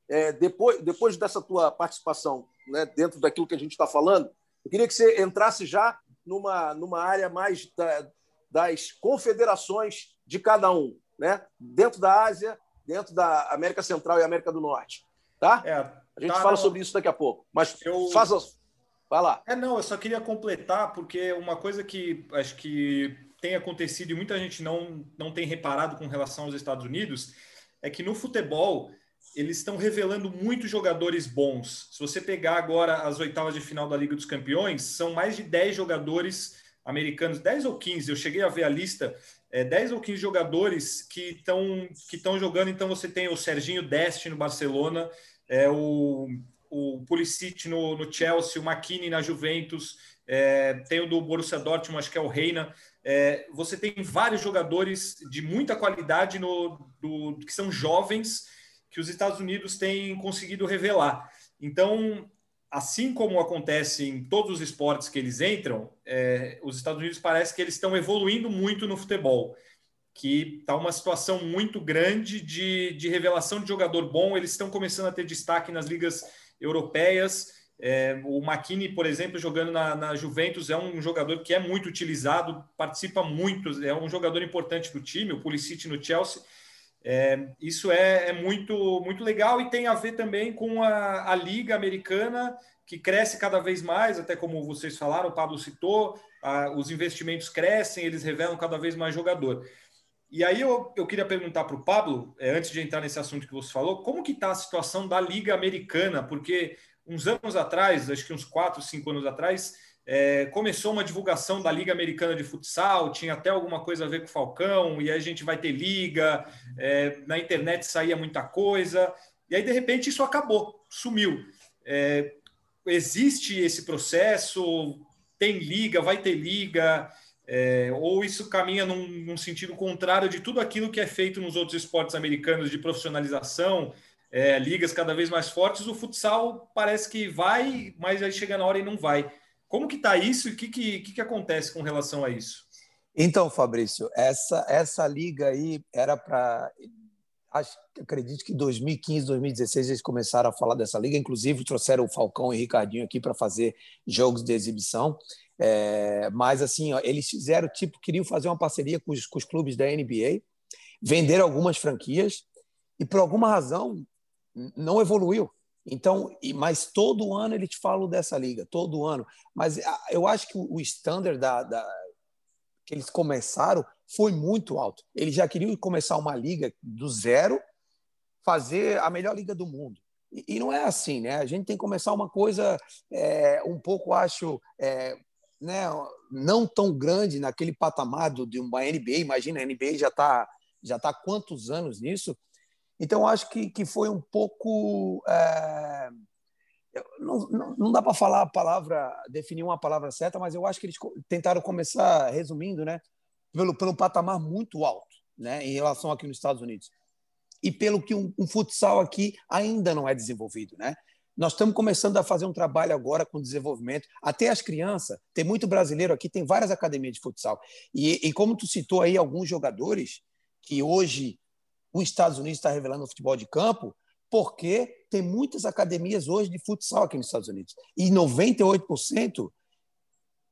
é, depois, depois dessa tua participação né, dentro daquilo que a gente está falando, eu queria que você entrasse já numa, numa área mais da, das confederações de cada um, né? dentro da Ásia, dentro da América Central e América do Norte. Tá? É, a gente tá fala sobre isso daqui a pouco. Mas eu... faça. Vai lá. É, não, eu só queria completar, porque uma coisa que acho que tem acontecido e muita gente não, não tem reparado com relação aos Estados Unidos é que no futebol eles estão revelando muitos jogadores bons. Se você pegar agora as oitavas de final da Liga dos Campeões, são mais de 10 jogadores americanos, 10 ou 15, eu cheguei a ver a lista, é, 10 ou 15 jogadores que estão que jogando. Então você tem o Serginho Deste no Barcelona, é, o, o Pulisic no, no Chelsea, o McKinney na Juventus, é, tem o do Borussia Dortmund, acho que é o Reina. É, você tem vários jogadores de muita qualidade no, do, que são jovens que os Estados Unidos têm conseguido revelar. Então, assim como acontece em todos os esportes que eles entram, é, os Estados Unidos parece que eles estão evoluindo muito no futebol, que está uma situação muito grande de, de revelação de jogador bom. Eles estão começando a ter destaque nas ligas europeias. É, o McKinney, por exemplo, jogando na, na, Juventus, é um jogador que é muito utilizado, participa muito, é um jogador importante do time. O Pulisic no Chelsea é, isso é, é, muito, muito legal e tem a ver também com a, a, Liga Americana, que cresce cada vez mais, até como vocês falaram, o Pablo citou, a, os investimentos crescem, eles revelam cada vez mais jogador. E aí eu, eu queria perguntar para o Pablo, é, antes de entrar nesse assunto que você falou, como que está a situação da Liga Americana? Porque uns anos atrás, acho que uns quatro, cinco anos atrás, é, começou uma divulgação da Liga Americana de Futsal, tinha até alguma coisa a ver com o Falcão, e aí a gente vai ter liga, é, na internet saía muita coisa, e aí de repente isso acabou, sumiu. É, existe esse processo, tem liga, vai ter liga, é, ou isso caminha num, num, sentido contrário de tudo aquilo que é feito nos outros esportes americanos de profissionalização, é, ligas cada vez mais fortes, o futsal parece que vai, mas aí chega na hora e não vai. Como que está isso e o que, que, que, acontece com relação a isso? Então, Fabrício, essa, essa liga aí era para. Acredito que 2015, 2016 eles começaram a falar dessa liga. Inclusive, trouxeram o Falcão e o Ricardinho aqui para fazer jogos de exibição. É, mas, assim, ó, eles fizeram, tipo, queriam fazer uma parceria com os, com os clubes da NBA, venderam algumas franquias e, por alguma razão, não evoluiu. Então, mas todo ano ele te fala dessa liga, todo ano. Mas eu acho que o standard da, da, que eles começaram foi muito alto. Eles já queriam começar uma liga do zero, fazer a melhor liga do mundo. E, e não é assim, né? A gente tem que começar uma coisa é, um pouco, acho, é, né, não tão grande naquele patamar do, de uma NBA. Imagina, a NBA já está já tá quantos anos nisso? Então, acho que, que foi um pouco. É... Não, não, não, dá para falar a palavra, definir uma palavra certa, mas eu acho que eles tentaram começar, resumindo, né, pelo, pelo patamar muito alto né, em relação aqui nos Estados Unidos. E pelo que um, um futsal aqui ainda não é desenvolvido. Né? Nós estamos começando a fazer um trabalho agora com desenvolvimento, até as crianças. Tem muito brasileiro aqui, tem várias academias de futsal. E, e como tu citou aí alguns jogadores que hoje os Estados Unidos está revelando o futebol de campo, porque tem muitas academias hoje de futsal aqui nos Estados Unidos. E 98%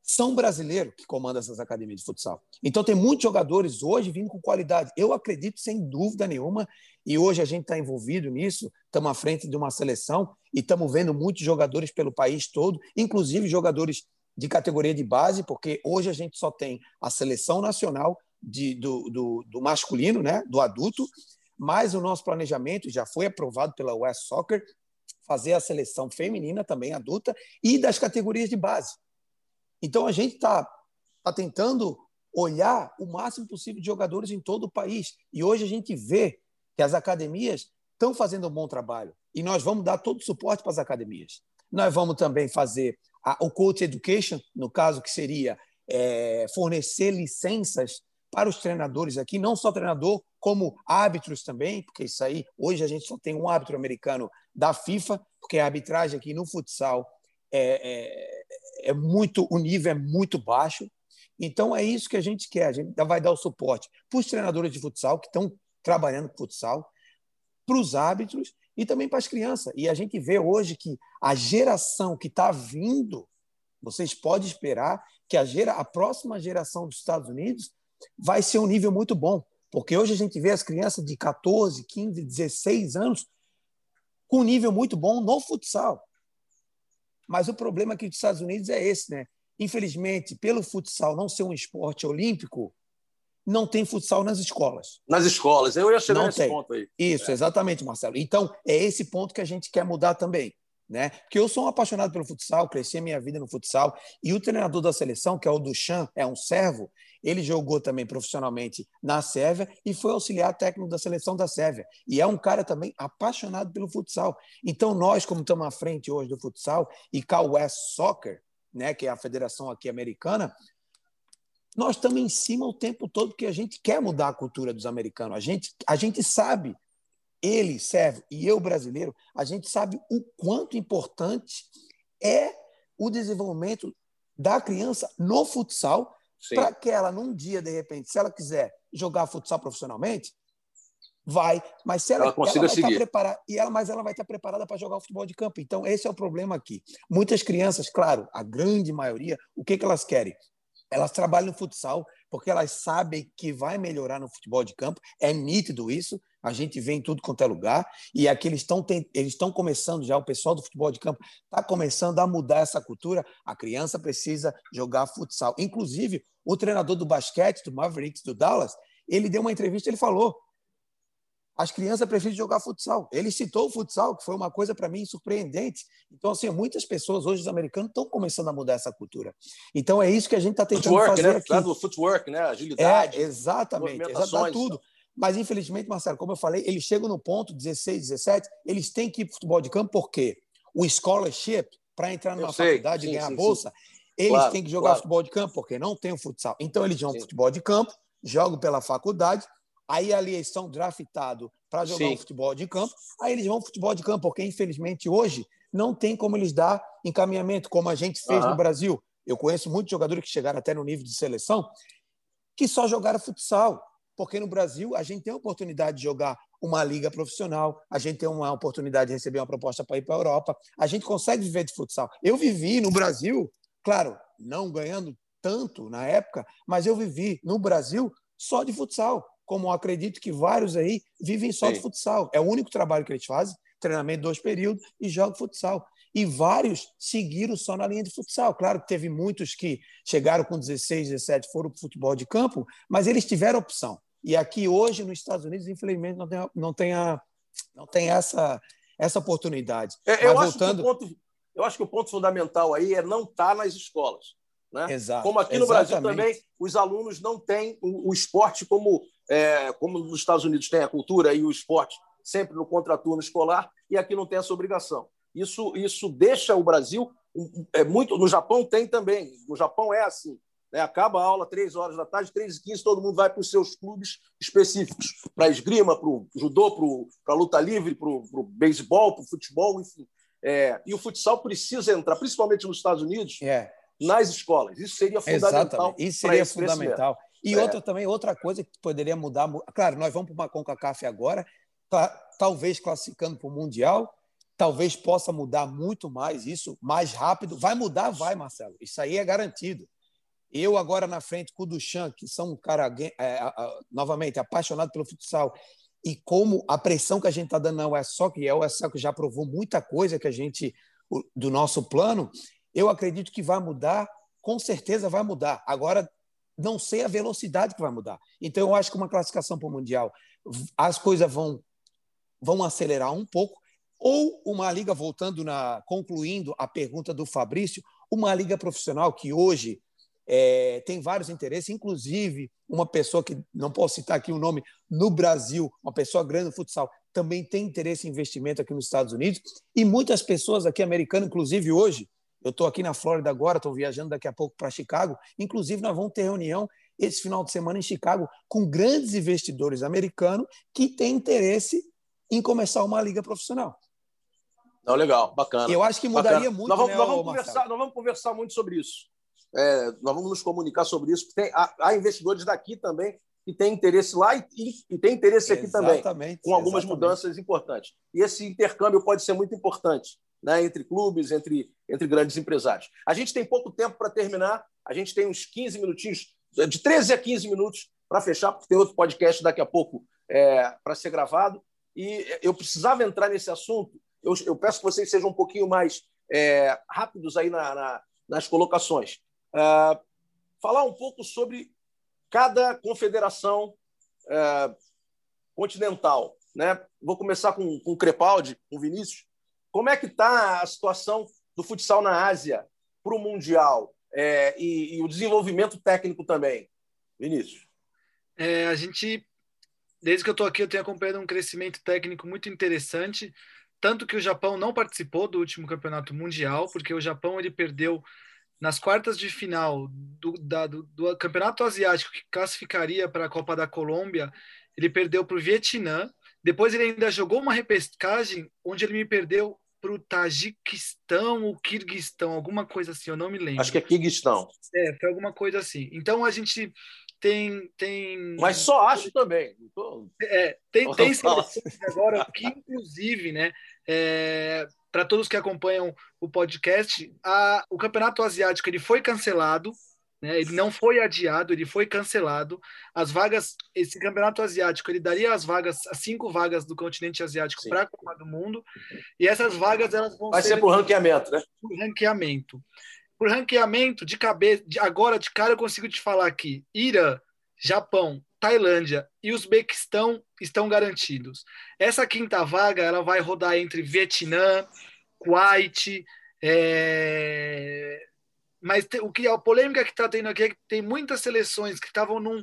são brasileiros que comandam essas academias de futsal. Então, tem muitos jogadores hoje vindo com qualidade. Eu acredito, sem dúvida nenhuma, e hoje a gente está envolvido nisso, estamos à frente de uma seleção e estamos vendo muitos jogadores pelo país todo, inclusive jogadores de categoria de base, porque hoje a gente só tem a seleção nacional de, do, do, do, masculino, né, do adulto, mas o nosso planejamento já foi aprovado pela West Soccer fazer a seleção feminina também adulta e das categorias de base. Então a gente está tá tentando olhar o máximo possível de jogadores em todo o país e hoje a gente vê que as academias estão fazendo um bom trabalho e nós vamos dar todo o suporte para as academias. Nós vamos também fazer a, o coach education, no caso que seria é, fornecer licenças para os treinadores aqui, não só treinador, como árbitros também, porque isso aí, hoje a gente só tem um árbitro americano da FIFA, porque a arbitragem aqui no futsal é, é, é muito, o nível é muito baixo. Então é isso que a gente quer, a gente vai dar o suporte para os treinadores de futsal que estão trabalhando com futsal, para os árbitros e também para as crianças. E a gente vê hoje que a geração que está vindo, vocês podem esperar que a, gera, a próxima geração dos Estados Unidos vai ser um nível muito bom. Porque hoje a gente vê as crianças de 14, 15, 16 anos com um nível muito bom no futsal. Mas o problema aqui dos Estados Unidos é esse, né? Infelizmente, pelo futsal não ser um esporte olímpico, não tem futsal nas escolas. Nas escolas, eu ia chegar não nesse tem. ponto aí. Isso, é. exatamente, Marcelo. Então, é esse ponto que a gente quer mudar também. Né? Porque eu sou um apaixonado pelo futsal, cresci a minha vida no futsal, e o treinador da seleção, que é o Duchamp, é um servo, ele jogou também profissionalmente na Sérvia e foi auxiliar técnico da seleção da Sérvia. E é um cara também apaixonado pelo futsal. Então, nós, como estamos à frente hoje do futsal, e Cal West Soccer, né, que é a federação aqui americana, nós estamos em cima o tempo todo porque a gente quer mudar a cultura dos americanos. A gente, a gente sabe, ele, serve, e eu, brasileiro, a gente sabe o quanto importante é o desenvolvimento da criança no futsal para que ela, num dia, de repente, se ela quiser jogar futsal profissionalmente, vai, mas se ela, ela ela seguir. Preparar, e ela, mas ela vai estar preparada para jogar o futebol de campo. Então, esse é o problema aqui. Muitas crianças, claro, a grande maioria, o que, que elas querem? Elas trabalham no futsal porque elas sabem que vai melhorar no futebol de campo. É nítido isso. A gente vê em tudo quanto é lugar. E aqui eles estão eles estão começando já, o pessoal do futebol de campo está começando a mudar essa cultura. A criança precisa jogar futsal. Inclusive, o treinador do basquete, do Mavericks, do Dallas, ele deu uma entrevista, ele falou: as crianças preferem jogar futsal. Ele citou o futsal, que foi uma coisa para mim surpreendente. Então, assim, muitas pessoas hoje, os americanos, estão começando a mudar essa cultura. Então, é isso que a gente está tentando footwork, fazer né? aqui. Footwork, né? Agilidade. É, exatamente. Exatamente tudo. Mas, infelizmente, Marcelo, como eu falei, eles chegam no ponto 16, 17, eles têm que ir para o futebol de campo, porque o scholarship, para entrar numa faculdade e ganhar sim, bolsa, sim. eles claro, têm que jogar claro. futebol de campo, porque não tem o futsal. Então, eles jogam futebol de campo, jogam pela faculdade, Aí ali eles são draftados para jogar Sim. um futebol de campo. Aí eles vão futebol de campo, porque infelizmente hoje não tem como eles dar encaminhamento, como a gente fez uhum. no Brasil. Eu conheço muitos jogadores que chegaram até no nível de seleção que só jogaram futsal. Porque no Brasil a gente tem a oportunidade de jogar uma liga profissional, a gente tem uma oportunidade de receber uma proposta para ir para a Europa, a gente consegue viver de futsal. Eu vivi no Brasil, claro, não ganhando tanto na época, mas eu vivi no Brasil só de futsal como acredito que vários aí vivem só Sim. de futsal. É o único trabalho que eles fazem, treinamento dois períodos e jogam futsal. E vários seguiram só na linha de futsal. Claro que teve muitos que chegaram com 16, 17, foram para o futebol de campo, mas eles tiveram opção. E aqui hoje, nos Estados Unidos, infelizmente, não tem, não tem, a, não tem essa, essa oportunidade. É, eu, voltando... acho ponto, eu acho que o ponto fundamental aí é não estar tá nas escolas. Né? Exato, como aqui no Brasil também, os alunos não têm o, o esporte como, é, como nos Estados Unidos tem a cultura e o esporte sempre no contraturno escolar, e aqui não tem essa obrigação. Isso, isso deixa o Brasil é muito. No Japão tem também. No Japão é assim. Né? Acaba a aula três horas da tarde, três e quinze, todo mundo vai para os seus clubes específicos, para esgrima, para o judô, para a luta livre, para o beisebol, para o futebol, enfim. É, e o futsal precisa entrar, principalmente nos Estados Unidos, é nas escolas. Isso seria fundamental. Exatamente. Isso seria fundamental. E é. outra também, outra coisa que poderia mudar. Claro, nós vamos para uma CONCACAF agora, talvez classificando para o Mundial, talvez possa mudar muito mais isso, mais rápido. Vai mudar, vai, Marcelo. Isso aí é garantido. Eu agora na frente com o Duchamp, que são um cara, é, é, novamente, apaixonado pelo futsal, e como a pressão que a gente está dando na USOC, e a USOC já provou muita coisa que a gente, do nosso plano, eu acredito que vai mudar, com certeza vai mudar. Agora, não sei a velocidade que vai mudar. Então, eu acho que uma classificação para o Mundial, as coisas vão, vão acelerar um pouco, ou uma liga, voltando na. concluindo a pergunta do Fabrício, uma liga profissional que hoje é, tem vários interesses, inclusive uma pessoa que não posso citar aqui o nome no Brasil, uma pessoa grande no futsal, também tem interesse em investimento aqui nos Estados Unidos, e muitas pessoas aqui americanas, inclusive hoje, Eu estou aqui na Flórida agora, estou viajando daqui a pouco para Chicago. Inclusive, nós vamos ter reunião esse final de semana em Chicago com grandes investidores americanos que têm interesse em começar uma liga profissional. Não, legal, bacana. Eu acho que mudaria bacana. muito. Nós vamos, né, nós vamos nós vamos conversar muito sobre isso. É, nós vamos nos comunicar sobre isso. Tem, há, há, investidores daqui também que têm interesse lá e, e, e têm interesse aqui exatamente, também, com algumas exatamente. mudanças importantes. E esse intercâmbio pode ser muito importante né, entre clubes, entre, entre grandes empresários. A gente tem pouco tempo para terminar, a gente tem uns 15 minutinhos, de 13 a 15 minutos para fechar, porque tem outro podcast daqui a pouco é, para ser gravado. E eu precisava entrar nesse assunto. Eu, eu peço que vocês sejam um pouquinho mais é, rápidos aí na, na, nas colocações. Uh, falar um pouco sobre cada confederação uh, continental. Né? Vou começar com, com o Crepaldi, com o Vinícius. Como é que está a situação do futsal na Ásia para o Mundial é, e, e, o desenvolvimento técnico também? Vinícius. É, a gente, desde que eu estou aqui, eu tenho acompanhado um crescimento técnico muito interessante, tanto que o Japão não participou do último campeonato mundial, porque o Japão ele perdeu nas quartas de final do, da, do, do campeonato asiático que classificaria para a Copa da Colômbia, ele perdeu para o Vietnã. Depois ele ainda jogou uma repescagem onde ele me perdeu para o Tajiquistão ou Kirguistão, alguma coisa assim, eu não me lembro. Acho que é Kirguistão. É, foi alguma coisa assim. Então a gente tem. tem... Mas só acho também. Tô... É, tem, tem agora que, inclusive, né? É, para todos que acompanham o podcast, a, o Campeonato Asiático ele foi cancelado, né? ele não foi adiado, ele foi cancelado. As vagas, esse Campeonato Asiático, ele daria as vagas, as cinco vagas do continente asiático para a Copa do Mundo, e essas vagas elas vão Vai ser, ser por ranqueamento, né? Por ranqueamento. Por ranqueamento, de cabeça, de, agora de cara eu consigo te falar aqui: Irã, Japão, Tailândia e Uzbequistão estão garantidos. Essa quinta vaga ela vai rodar entre Vietnã, Kuwait, é... mas o que a polêmica que está tendo aqui é que tem muitas seleções que estavam num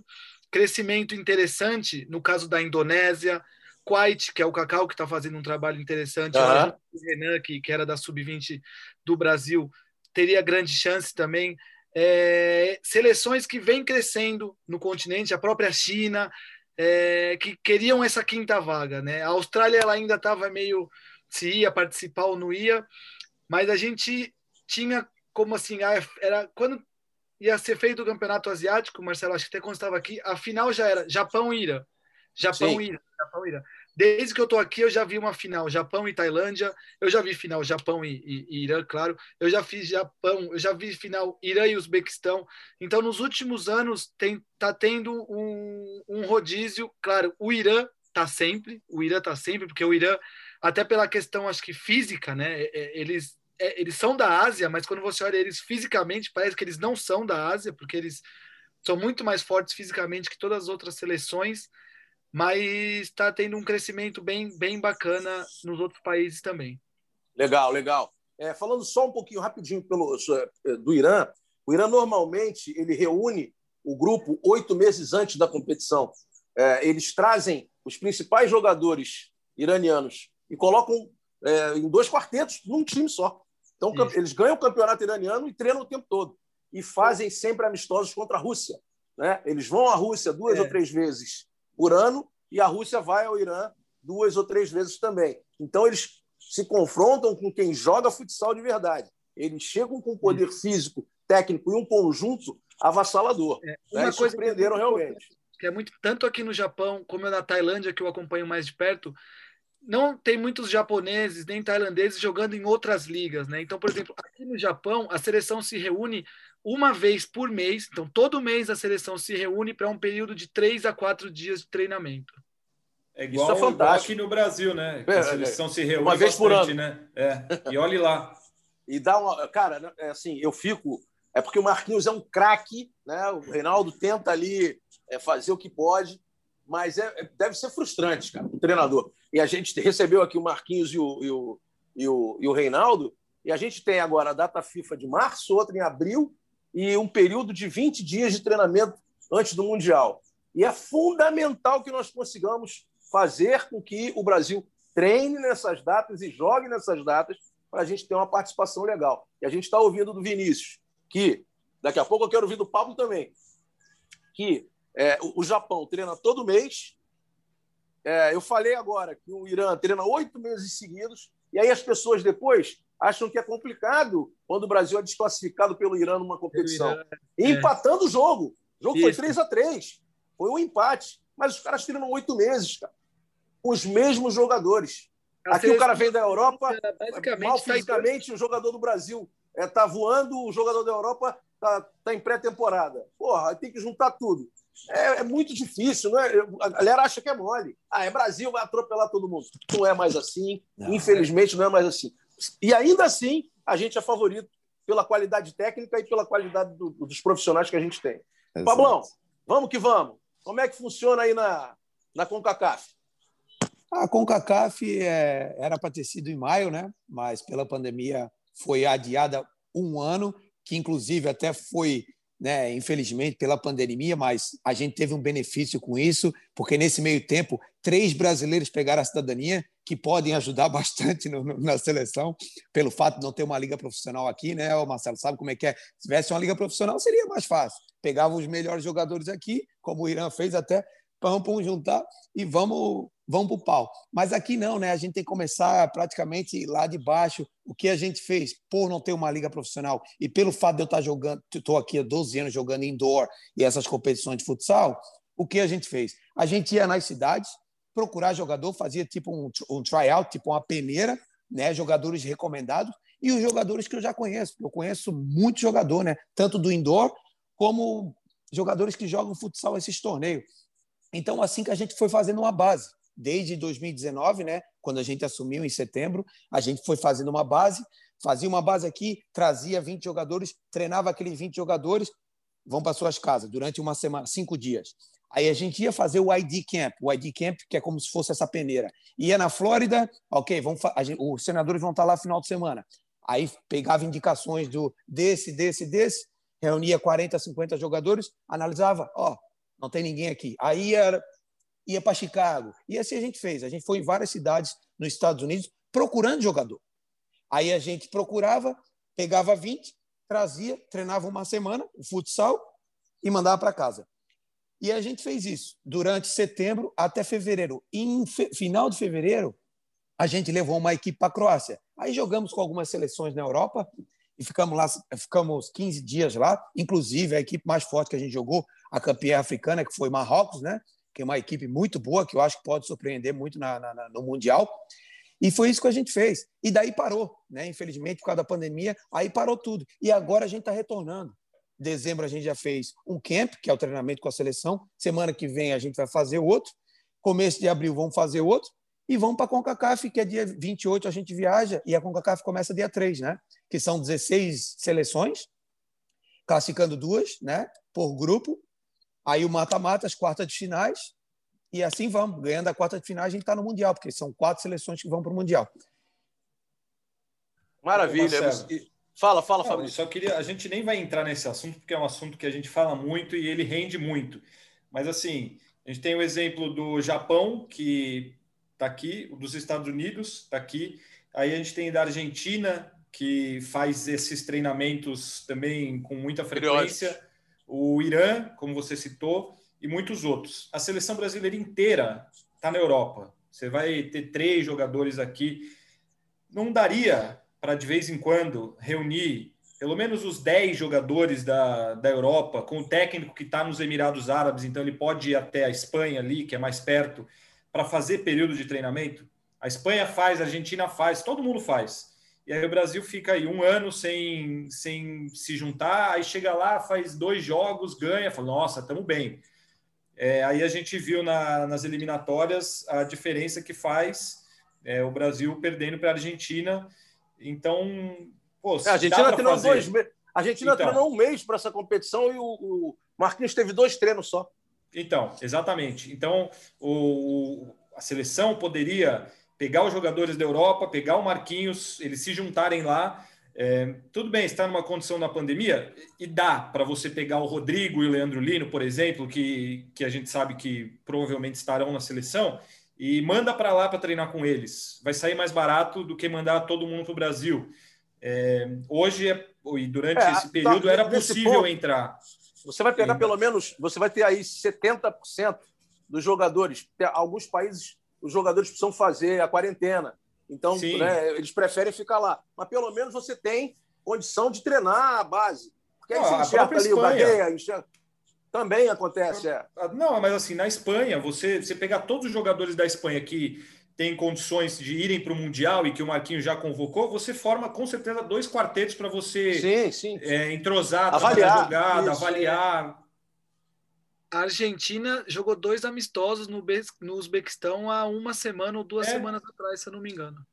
crescimento interessante, no caso da Indonésia, Kuwait, que é o Cacau que está fazendo um trabalho interessante, uhum. o Renan, que, que era da sub-20 do Brasil, teria grande chance também é, seleções que vêm crescendo no continente, a própria China, é, que queriam essa quinta vaga. Né? A Austrália ela ainda estava meio se ia participar ou não ia, mas a gente tinha como assim, era quando ia ser feito o campeonato asiático, Marcelo, acho que até quando estava aqui, a final já era Japão ira, Japão ira, Japão ira. Desde que eu estou aqui, eu já vi uma final Japão e Tailândia, eu já vi final Japão e, e, e, Irã, claro, eu já fiz Japão, eu já vi final Irã e Uzbequistão. Então, nos últimos anos, tem, tá tendo um, um rodízio, claro, o Irã tá sempre, o Irã tá sempre, porque o Irã, até pela questão, acho que física, né, é, é, eles, é, eles são da Ásia, mas quando você olha eles fisicamente, parece que eles não são da Ásia, porque eles são muito mais fortes fisicamente que todas as outras seleções mas está tendo um crescimento bem, bem bacana nos outros países também. Legal, legal. É, falando só um pouquinho rapidinho pelo, é, do Irã, o Irã normalmente ele reúne o grupo oito meses antes da competição. É, eles trazem os principais jogadores iranianos e colocam é, em dois quartetos num time só. Então, Isso. eles ganham o campeonato iraniano e treinam o tempo todo. E fazem sempre amistosos contra a Rússia. Né? Eles vão à Rússia duas é. ou três vezes por ano e a Rússia vai ao Irã duas ou três vezes também. Então, eles se confrontam com quem joga futsal de verdade. Eles chegam com poder físico, técnico e um conjunto avassalador. É, uma né? coisa surpreenderam que é realmente. Que é muito tanto aqui no Japão como na Tailândia que eu acompanho mais de perto, não tem muitos japoneses nem tailandeses jogando em outras ligas, né? Então, por exemplo, aqui no Japão, a seleção se reúne uma vez por mês. Então, todo mês a seleção se reúne para um período de três a quatro dias de treinamento. É igual, Isso é fantástico. Igual aqui no Brasil, né? É, a seleção é, se reúne uma vez bastante, por ano, né? É. E olhe lá. e dá uma, cara, é assim, eu fico é porque o Marquinhos é um craque, né? O Reinaldo tenta ali é, fazer o que pode, mas é, é, deve ser frustrante, cara, o treinador. E a gente recebeu aqui o Marquinhos e o, e o, e o, e o Reinaldo, e a gente tem agora a data FIFA de março, outra em abril, e um período de 20 dias de treinamento antes do Mundial. E é fundamental que nós consigamos fazer com que o Brasil treine nessas datas e jogue nessas datas para a gente ter uma participação legal. E a gente está ouvindo do Vinícius, que daqui a pouco eu quero ouvir do Pablo também, que é, o, o Japão treina todo mês. É, eu falei agora que o Irã treina oito meses seguidos, e aí as pessoas depois acham que é complicado quando o Brasil é desclassificado pelo Irã numa competição. Irã, é. Empatando o jogo. O jogo Isso. foi 3 a 3 Foi um empate. Mas os caras treinam oito meses, cara. Os mesmos jogadores. Aqui o cara vem da Europa, mal tá fisicamente, o jogador do Brasil está é, voando, o jogador da Europa está tá em pré-temporada. Porra, tem que juntar tudo. É, é, muito difícil, não é? A galera acha que é mole. Ah, é Brasil, vai atropelar todo mundo. Não é mais assim. Não, Infelizmente, não é mais assim. E ainda assim, a gente é favorito pela qualidade técnica e pela qualidade do, dos profissionais que a gente tem. Exato. Pablão, vamos que vamos. Como é que funciona aí na, na CONCACAF? A CONCACAF é, era para ter sido em maio, né? mas pela pandemia foi adiada um ano, que inclusive até foi, né, infelizmente, pela pandemia, mas a gente teve um benefício com isso, porque nesse meio tempo, três brasileiros pegaram a cidadania, que podem ajudar bastante no, no, na seleção, pelo fato de não ter uma liga profissional aqui, né? O Marcelo sabe como é que é. Se tivesse uma liga profissional, seria mais fácil pegava os melhores jogadores aqui, como o Irã fez até, vamos juntar e vamos vamos para o pau. Mas aqui não, né? A gente tem que começar praticamente lá de baixo. O que a gente fez por não ter uma liga profissional e pelo fato de eu estar jogando, estou aqui há 12 anos jogando indoor e essas competições de futsal, o que a gente fez? A gente ia nas cidades procurar jogador, fazia tipo um, um tryout, tipo uma peneira, né? Jogadores recomendados e os jogadores que eu já conheço. Eu conheço muito jogador, né? Tanto do indoor como jogadores que jogam futsal esses torneios. Então, assim que a gente foi fazendo uma base, desde 2019, né, quando a gente assumiu em setembro, a gente foi fazendo uma base, fazia uma base aqui, trazia 20 jogadores, treinava aqueles 20 jogadores, vão para suas casas durante uma semana, cinco dias. Aí a gente ia fazer o ID Camp, o ID Camp, que é como se fosse essa peneira. Ia na Flórida, ok, vamos gente, os senadores vão estar lá final de semana. Aí pegava indicações do desse, desse, desse, reunia 40, 50 jogadores, analisava, ó, não tem ninguém aqui. Aí ia, ia para Chicago. E assim a gente fez. A gente foi em várias cidades nos Estados Unidos procurando jogador. Aí a gente procurava, pegava 20, trazia, treinava uma semana, o futsal, e mandava para casa. E a gente fez isso durante setembro até fevereiro. Em fe final de fevereiro, a gente levou uma equipe para a Croácia. Aí jogamos com algumas seleções na Europa e ficamos lá, ficamos 15 dias lá, inclusive a equipe mais forte que a gente jogou, a campeã africana, que foi Marrocos, né? Que é uma equipe muito boa, que eu acho que pode surpreender muito na, na, no Mundial. E foi isso que a gente fez. E daí parou, né? Infelizmente, por causa da pandemia, aí parou tudo. E agora a gente está retornando. Dezembro a gente já fez um camp, que é o treinamento com a seleção. Semana que vem a gente vai fazer outro. Começo de abril vamos fazer outro e vamos para a CONCACAF, que é dia 28 a gente viaja, e a CONCACAF começa dia 3, né? Que são 16 seleções, classificando duas, né? Por grupo. Aí o mata-mata, as quartas de finais, e assim vamos. Ganhando a quarta de finais, a gente está no Mundial, porque são quatro seleções que vão para o Mundial. Maravilha. Fala, fala, Fabrício. Só queria. A gente nem vai entrar nesse assunto, porque é um assunto que a gente fala muito e ele rende muito. Mas assim, a gente tem o exemplo do Japão, que está aqui, o dos Estados Unidos está aqui. Aí a gente tem da Argentina, que faz esses treinamentos também com muita frequência. O Irã, como você citou, e muitos outros. A seleção brasileira inteira está na Europa. Você vai ter três jogadores aqui. Não daria para, de vez em quando, reunir pelo menos os 10 jogadores da, da Europa, com o técnico que está nos Emirados Árabes, então ele pode ir até a Espanha ali, que é mais perto, para fazer período de treinamento? A Espanha faz, a Argentina faz, todo mundo faz. E aí o Brasil fica aí um ano sem, sem se juntar, aí chega lá, faz dois jogos, ganha, fala, nossa, estamos bem. É, aí a gente viu na, nas eliminatórias a diferença que faz é, o Brasil perdendo para a Argentina. Então, pô, é, a Argentina treinou fazer... dois meses. A Argentina então, treinou um mês para essa competição e o, o Marquinhos teve dois treinos só. Então, exatamente. Então, o, a seleção poderia pegar os jogadores da Europa, pegar o Marquinhos, eles se juntarem lá. É, tudo bem, está numa condição da pandemia e dá para você pegar o Rodrigo e o Leandro Lino, por exemplo, que, que a gente sabe que provavelmente estarão na seleção, e manda para lá para treinar com eles. Vai sair mais barato do que mandar todo mundo para o Brasil. É, hoje é, e durante é, esse período tá, era possível ponto, entrar. Você vai pegar pelo menos, você vai ter aí 70% dos jogadores. Alguns países, os jogadores precisam fazer a quarentena. Então, né, eles preferem ficar lá. Mas pelo menos você tem condição de treinar a base. Porque aí você enxerga ali o Gagueia, enxerga... Também acontece, é. Não, mas assim, na Espanha, você, você pegar todos os jogadores da Espanha que têm condições de irem para o Mundial e que o Marquinhos já convocou, você forma com certeza dois quartetos para você sim, sim. É, entrosar, avaliar, jogada, isso, avaliar. A Argentina jogou dois amistosos no, no Uzbequistão há uma semana ou duas é. semanas atrás, se eu não me engano.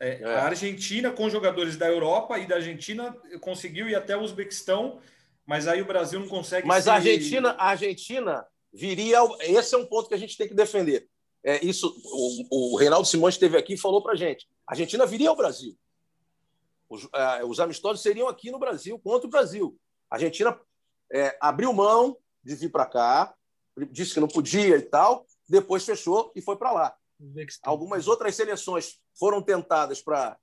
É, é. A Argentina, com jogadores da Europa e da Argentina, conseguiu ir até o Uzbequistão, mas aí o Brasil não consegue. Mas a Argentina, a Argentina viria. Esse é um ponto que a gente tem que defender. É, isso, o, o Reinaldo Simões esteve aqui e falou para a gente. A Argentina viria ao Brasil. Os, é, os, amistosos seriam aqui no Brasil, contra o Brasil. A Argentina é, abriu mão de vir para cá, disse que não podia e tal, depois fechou e foi para lá. Algumas outras seleções foram tentadas para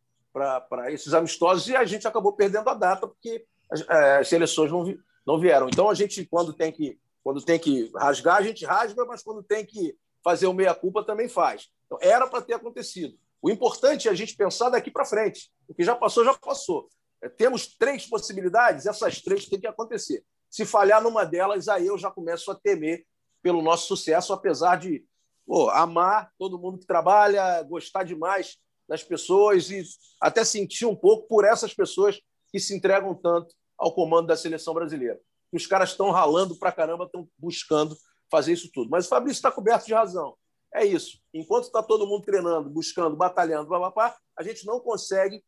esses amistosos e a gente acabou perdendo a data porque as, é, as seleções não, vi, não vieram. Então a gente, quando tem que quando tem que rasgar, a gente rasga, mas quando tem que fazer o meia-culpa também faz. Então, era para ter acontecido. O importante é a gente pensar daqui para frente. O que já passou, já passou. É, temos três possibilidades, essas três têm que acontecer. Se falhar numa delas, aí eu já começo a temer pelo nosso sucesso, apesar de pô, amar todo mundo que trabalha, gostar demais das pessoas e até sentir um pouco por essas pessoas que se entregam tanto ao comando da seleção brasileira. Os caras estão ralando para caramba, estão buscando fazer isso tudo. Mas o Fabrício está coberto de razão. É isso. Enquanto está todo mundo treinando, buscando, batalhando, babapá, a gente não consegue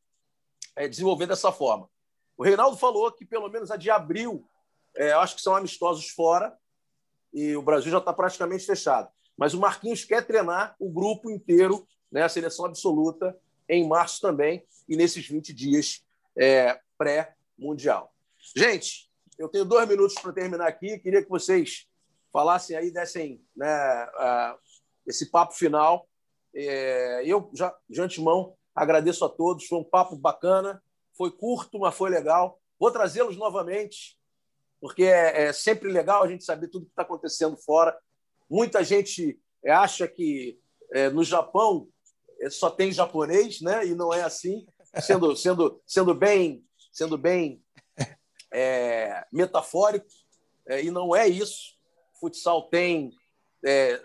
é, desenvolver dessa forma. O Reinaldo falou que pelo menos a de abril é, acho que são amistosos fora e o Brasil já está praticamente fechado. Mas o Marquinhos quer treinar o grupo inteiro, né, a seleção absoluta, em março também e nesses 20 dias é, pré-mundial. Gente, eu tenho dois minutos para terminar aqui. Queria que vocês falassem aí, dessem né, uh, esse papo final. É, eu, já de antemão, agradeço a todos. Foi um papo bacana. Foi curto, mas foi legal. Vou trazê-los novamente porque é, é sempre legal a gente saber tudo que está acontecendo fora. Muita gente é, acha que é, no Japão é, só tem japonês, né? E não é assim, sendo sendo sendo bem sendo bem é, metafórico. É, e não é isso. O futsal tem é,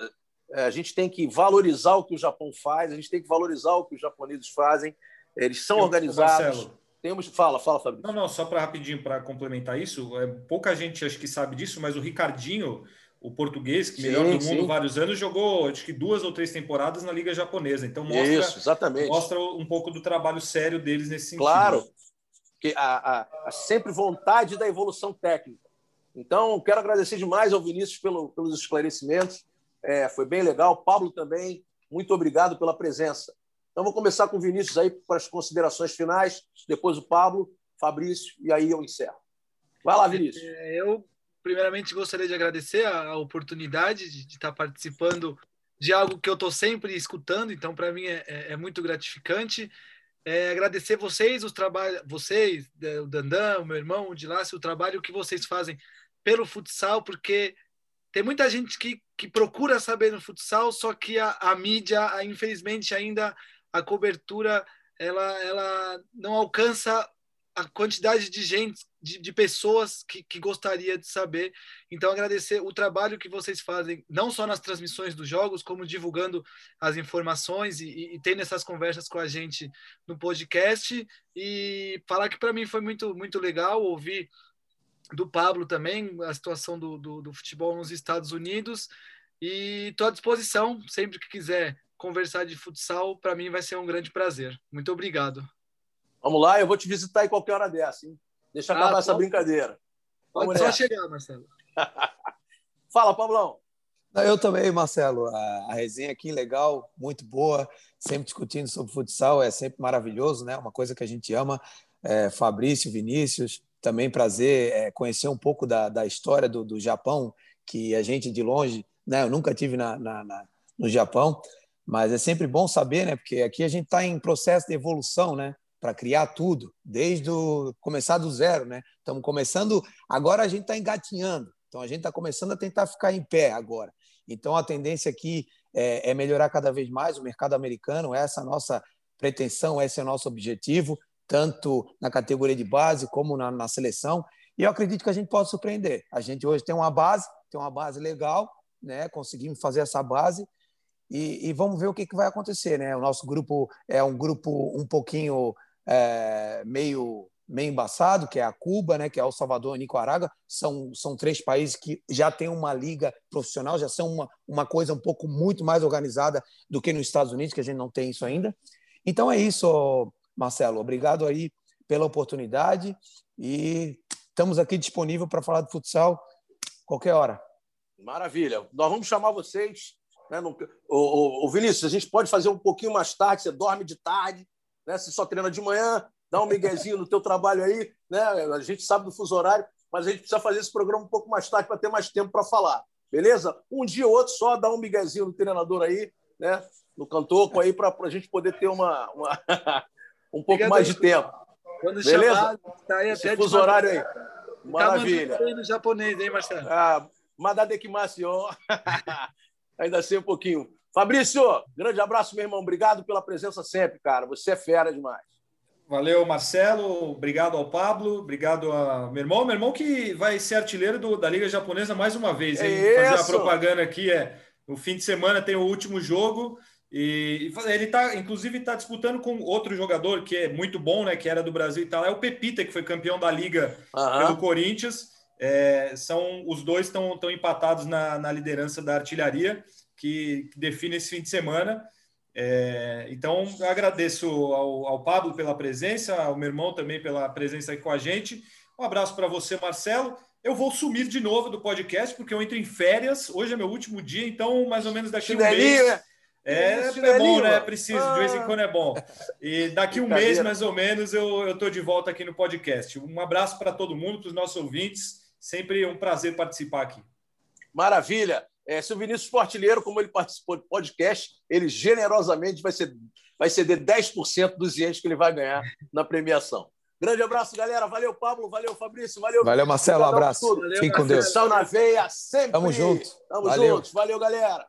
a gente tem que valorizar o que o Japão faz, a gente tem que valorizar o que os japoneses fazem. Eles são organizados. Marcelo, temos, fala, fala, Fabrício. Não, não, só para rapidinho para complementar isso, é, pouca gente acho que sabe disso, mas o Ricardinho, o português, que melhor sim, do mundo sim. vários anos, jogou acho que duas ou três temporadas na Liga Japonesa. Então mostra, isso, exatamente. mostra um pouco do trabalho sério deles nesse sentido. Claro, que a, a, a sempre vontade da evolução técnica. Então, quero agradecer demais ao Vinícius pelo, pelos esclarecimentos. É, foi bem legal. Pablo também, muito obrigado pela presença. Então, vou começar com o Vinícius aí para as considerações finais, depois o Pablo, Fabrício, e aí eu encerro. Vai lá, Vinícius. É, eu, primeiramente, gostaria de agradecer a, oportunidade de, estar participando de algo que eu estou sempre escutando, então, para mim, é, é, é, muito gratificante. É, agradecer vocês, os trabalhos, vocês, é, o Dandan, o meu irmão, o Dilácio, o trabalho que vocês fazem pelo futsal, porque tem muita gente que, que procura saber no futsal, só que a, a mídia, infelizmente, ainda a cobertura ela, ela não alcança a quantidade de gente, de, de pessoas que, que gostaria de saber. Então, agradecer o trabalho que vocês fazem, não só nas transmissões dos jogos, como divulgando as informações e, e tendo essas conversas com a gente no podcast. E falar que para mim foi muito, muito legal ouvir do Pablo também, a situação do, do, do futebol nos Estados Unidos. E estou à disposição, sempre que quiser conversar de futsal, para mim vai ser um grande prazer. Muito obrigado. Vamos lá, eu vou te visitar em qualquer hora dessa, hein? Deixa ah, acabar essa brincadeira. Vamos pode só chegar, Marcelo. Fala, Pablão. Eu também, Marcelo. A, a resenha aqui legal, muito boa. Sempre discutindo sobre futsal, é sempre maravilhoso, né? Uma coisa que a gente ama. É, Fabrício, Vinícius, também prazer é, conhecer um pouco da, da história do, do Japão, que a gente de longe, né? Eu nunca tive na, na, na no Japão Mas é sempre bom saber, né? Porque aqui a gente está em processo de evolução, né? Para criar tudo, desde o, começar do zero, né? Estamos começando, agora a gente está engatinhando, então a gente está começando a tentar ficar em pé agora. Então a tendência aqui é, é melhorar cada vez mais o mercado americano, essa é a nossa pretensão, esse é o nosso objetivo, tanto na categoria de base como na, na seleção. E eu acredito que a gente pode surpreender. A gente hoje tem uma base, tem uma base legal, né? Conseguimos fazer essa base e, e vamos ver o que, que vai acontecer, né? O nosso grupo é um grupo um pouquinho é, meio meio embaçado, que é a Cuba, né, que é El Salvador e Nicarágua, são, são três países que já têm uma liga profissional, já são uma, uma coisa um pouco muito mais organizada do que nos Estados Unidos, que a gente não tem isso ainda. Então é isso, Marcelo. Obrigado aí pela oportunidade e estamos aqui disponível para falar de futsal qualquer hora. Maravilha. Nós vamos chamar vocês. Né, no... o, o, Vinícius, a gente pode fazer um pouquinho mais tarde, você dorme de tarde, né? Você só treina de manhã, dá um miguezinho no teu trabalho aí, né? A gente sabe do fuso horário, mas a gente precisa fazer esse programa um pouco mais tarde para ter mais tempo para falar. Beleza? Um dia ou outro só dá um miguezinho no treinador aí, né? No cantoco aí para a gente poder ter uma, uma um pouco Obrigado, mais de tempo. Quando Beleza? Chamar, tá aí até fuso horário aí. Maravilha. Tá no japonês, hein, Marcelo? Ah, Madadekimasion. Ainda sei um pouquinho. Fabrício, grande abraço, meu irmão. Obrigado pela presença sempre, cara. Você é fera demais. Valeu, Marcelo. Obrigado ao Pablo. Obrigado ao meu irmão. Meu irmão que vai ser artilheiro do, da Liga Japonesa mais uma vez. Hein? É Fazer a propaganda aqui é no fim de semana tem o último jogo e ele está, inclusive, está disputando com outro jogador que é muito bom, né? Que era do Brasil e tal. É o Pepita que foi campeão da Liga uhum. pelo Corinthians. É, são os dois estão empatados na, na liderança da artilharia que, que define esse fim de semana. É, então, agradeço ao, ao, Pablo pela presença, ao meu irmão também pela presença aqui com a gente. Um abraço para você, Marcelo. Eu vou sumir de novo do podcast, porque eu entro em férias. Hoje é meu último dia, então, mais ou menos daqui a um mês. Né? É, é bom, né? Preciso, de vez em quando é bom. E daqui um mês, mais ou menos, eu estou de volta aqui no podcast. Um abraço para todo mundo, para os nossos ouvintes. Sempre um prazer participar aqui. Maravilha. É, se o Vinícius Portilheiro, como ele participou do podcast, ele generosamente vai, ser, vai ceder 10% dos ienes que ele vai ganhar na premiação. Grande abraço, galera. Valeu, Pablo. Valeu, Fabrício. Valeu, Valeu Marcelo. Um abraço. Fique com Deus. Sal na veia, sempre. Tamo junto. Tamo Valeu. juntos. Valeu, galera.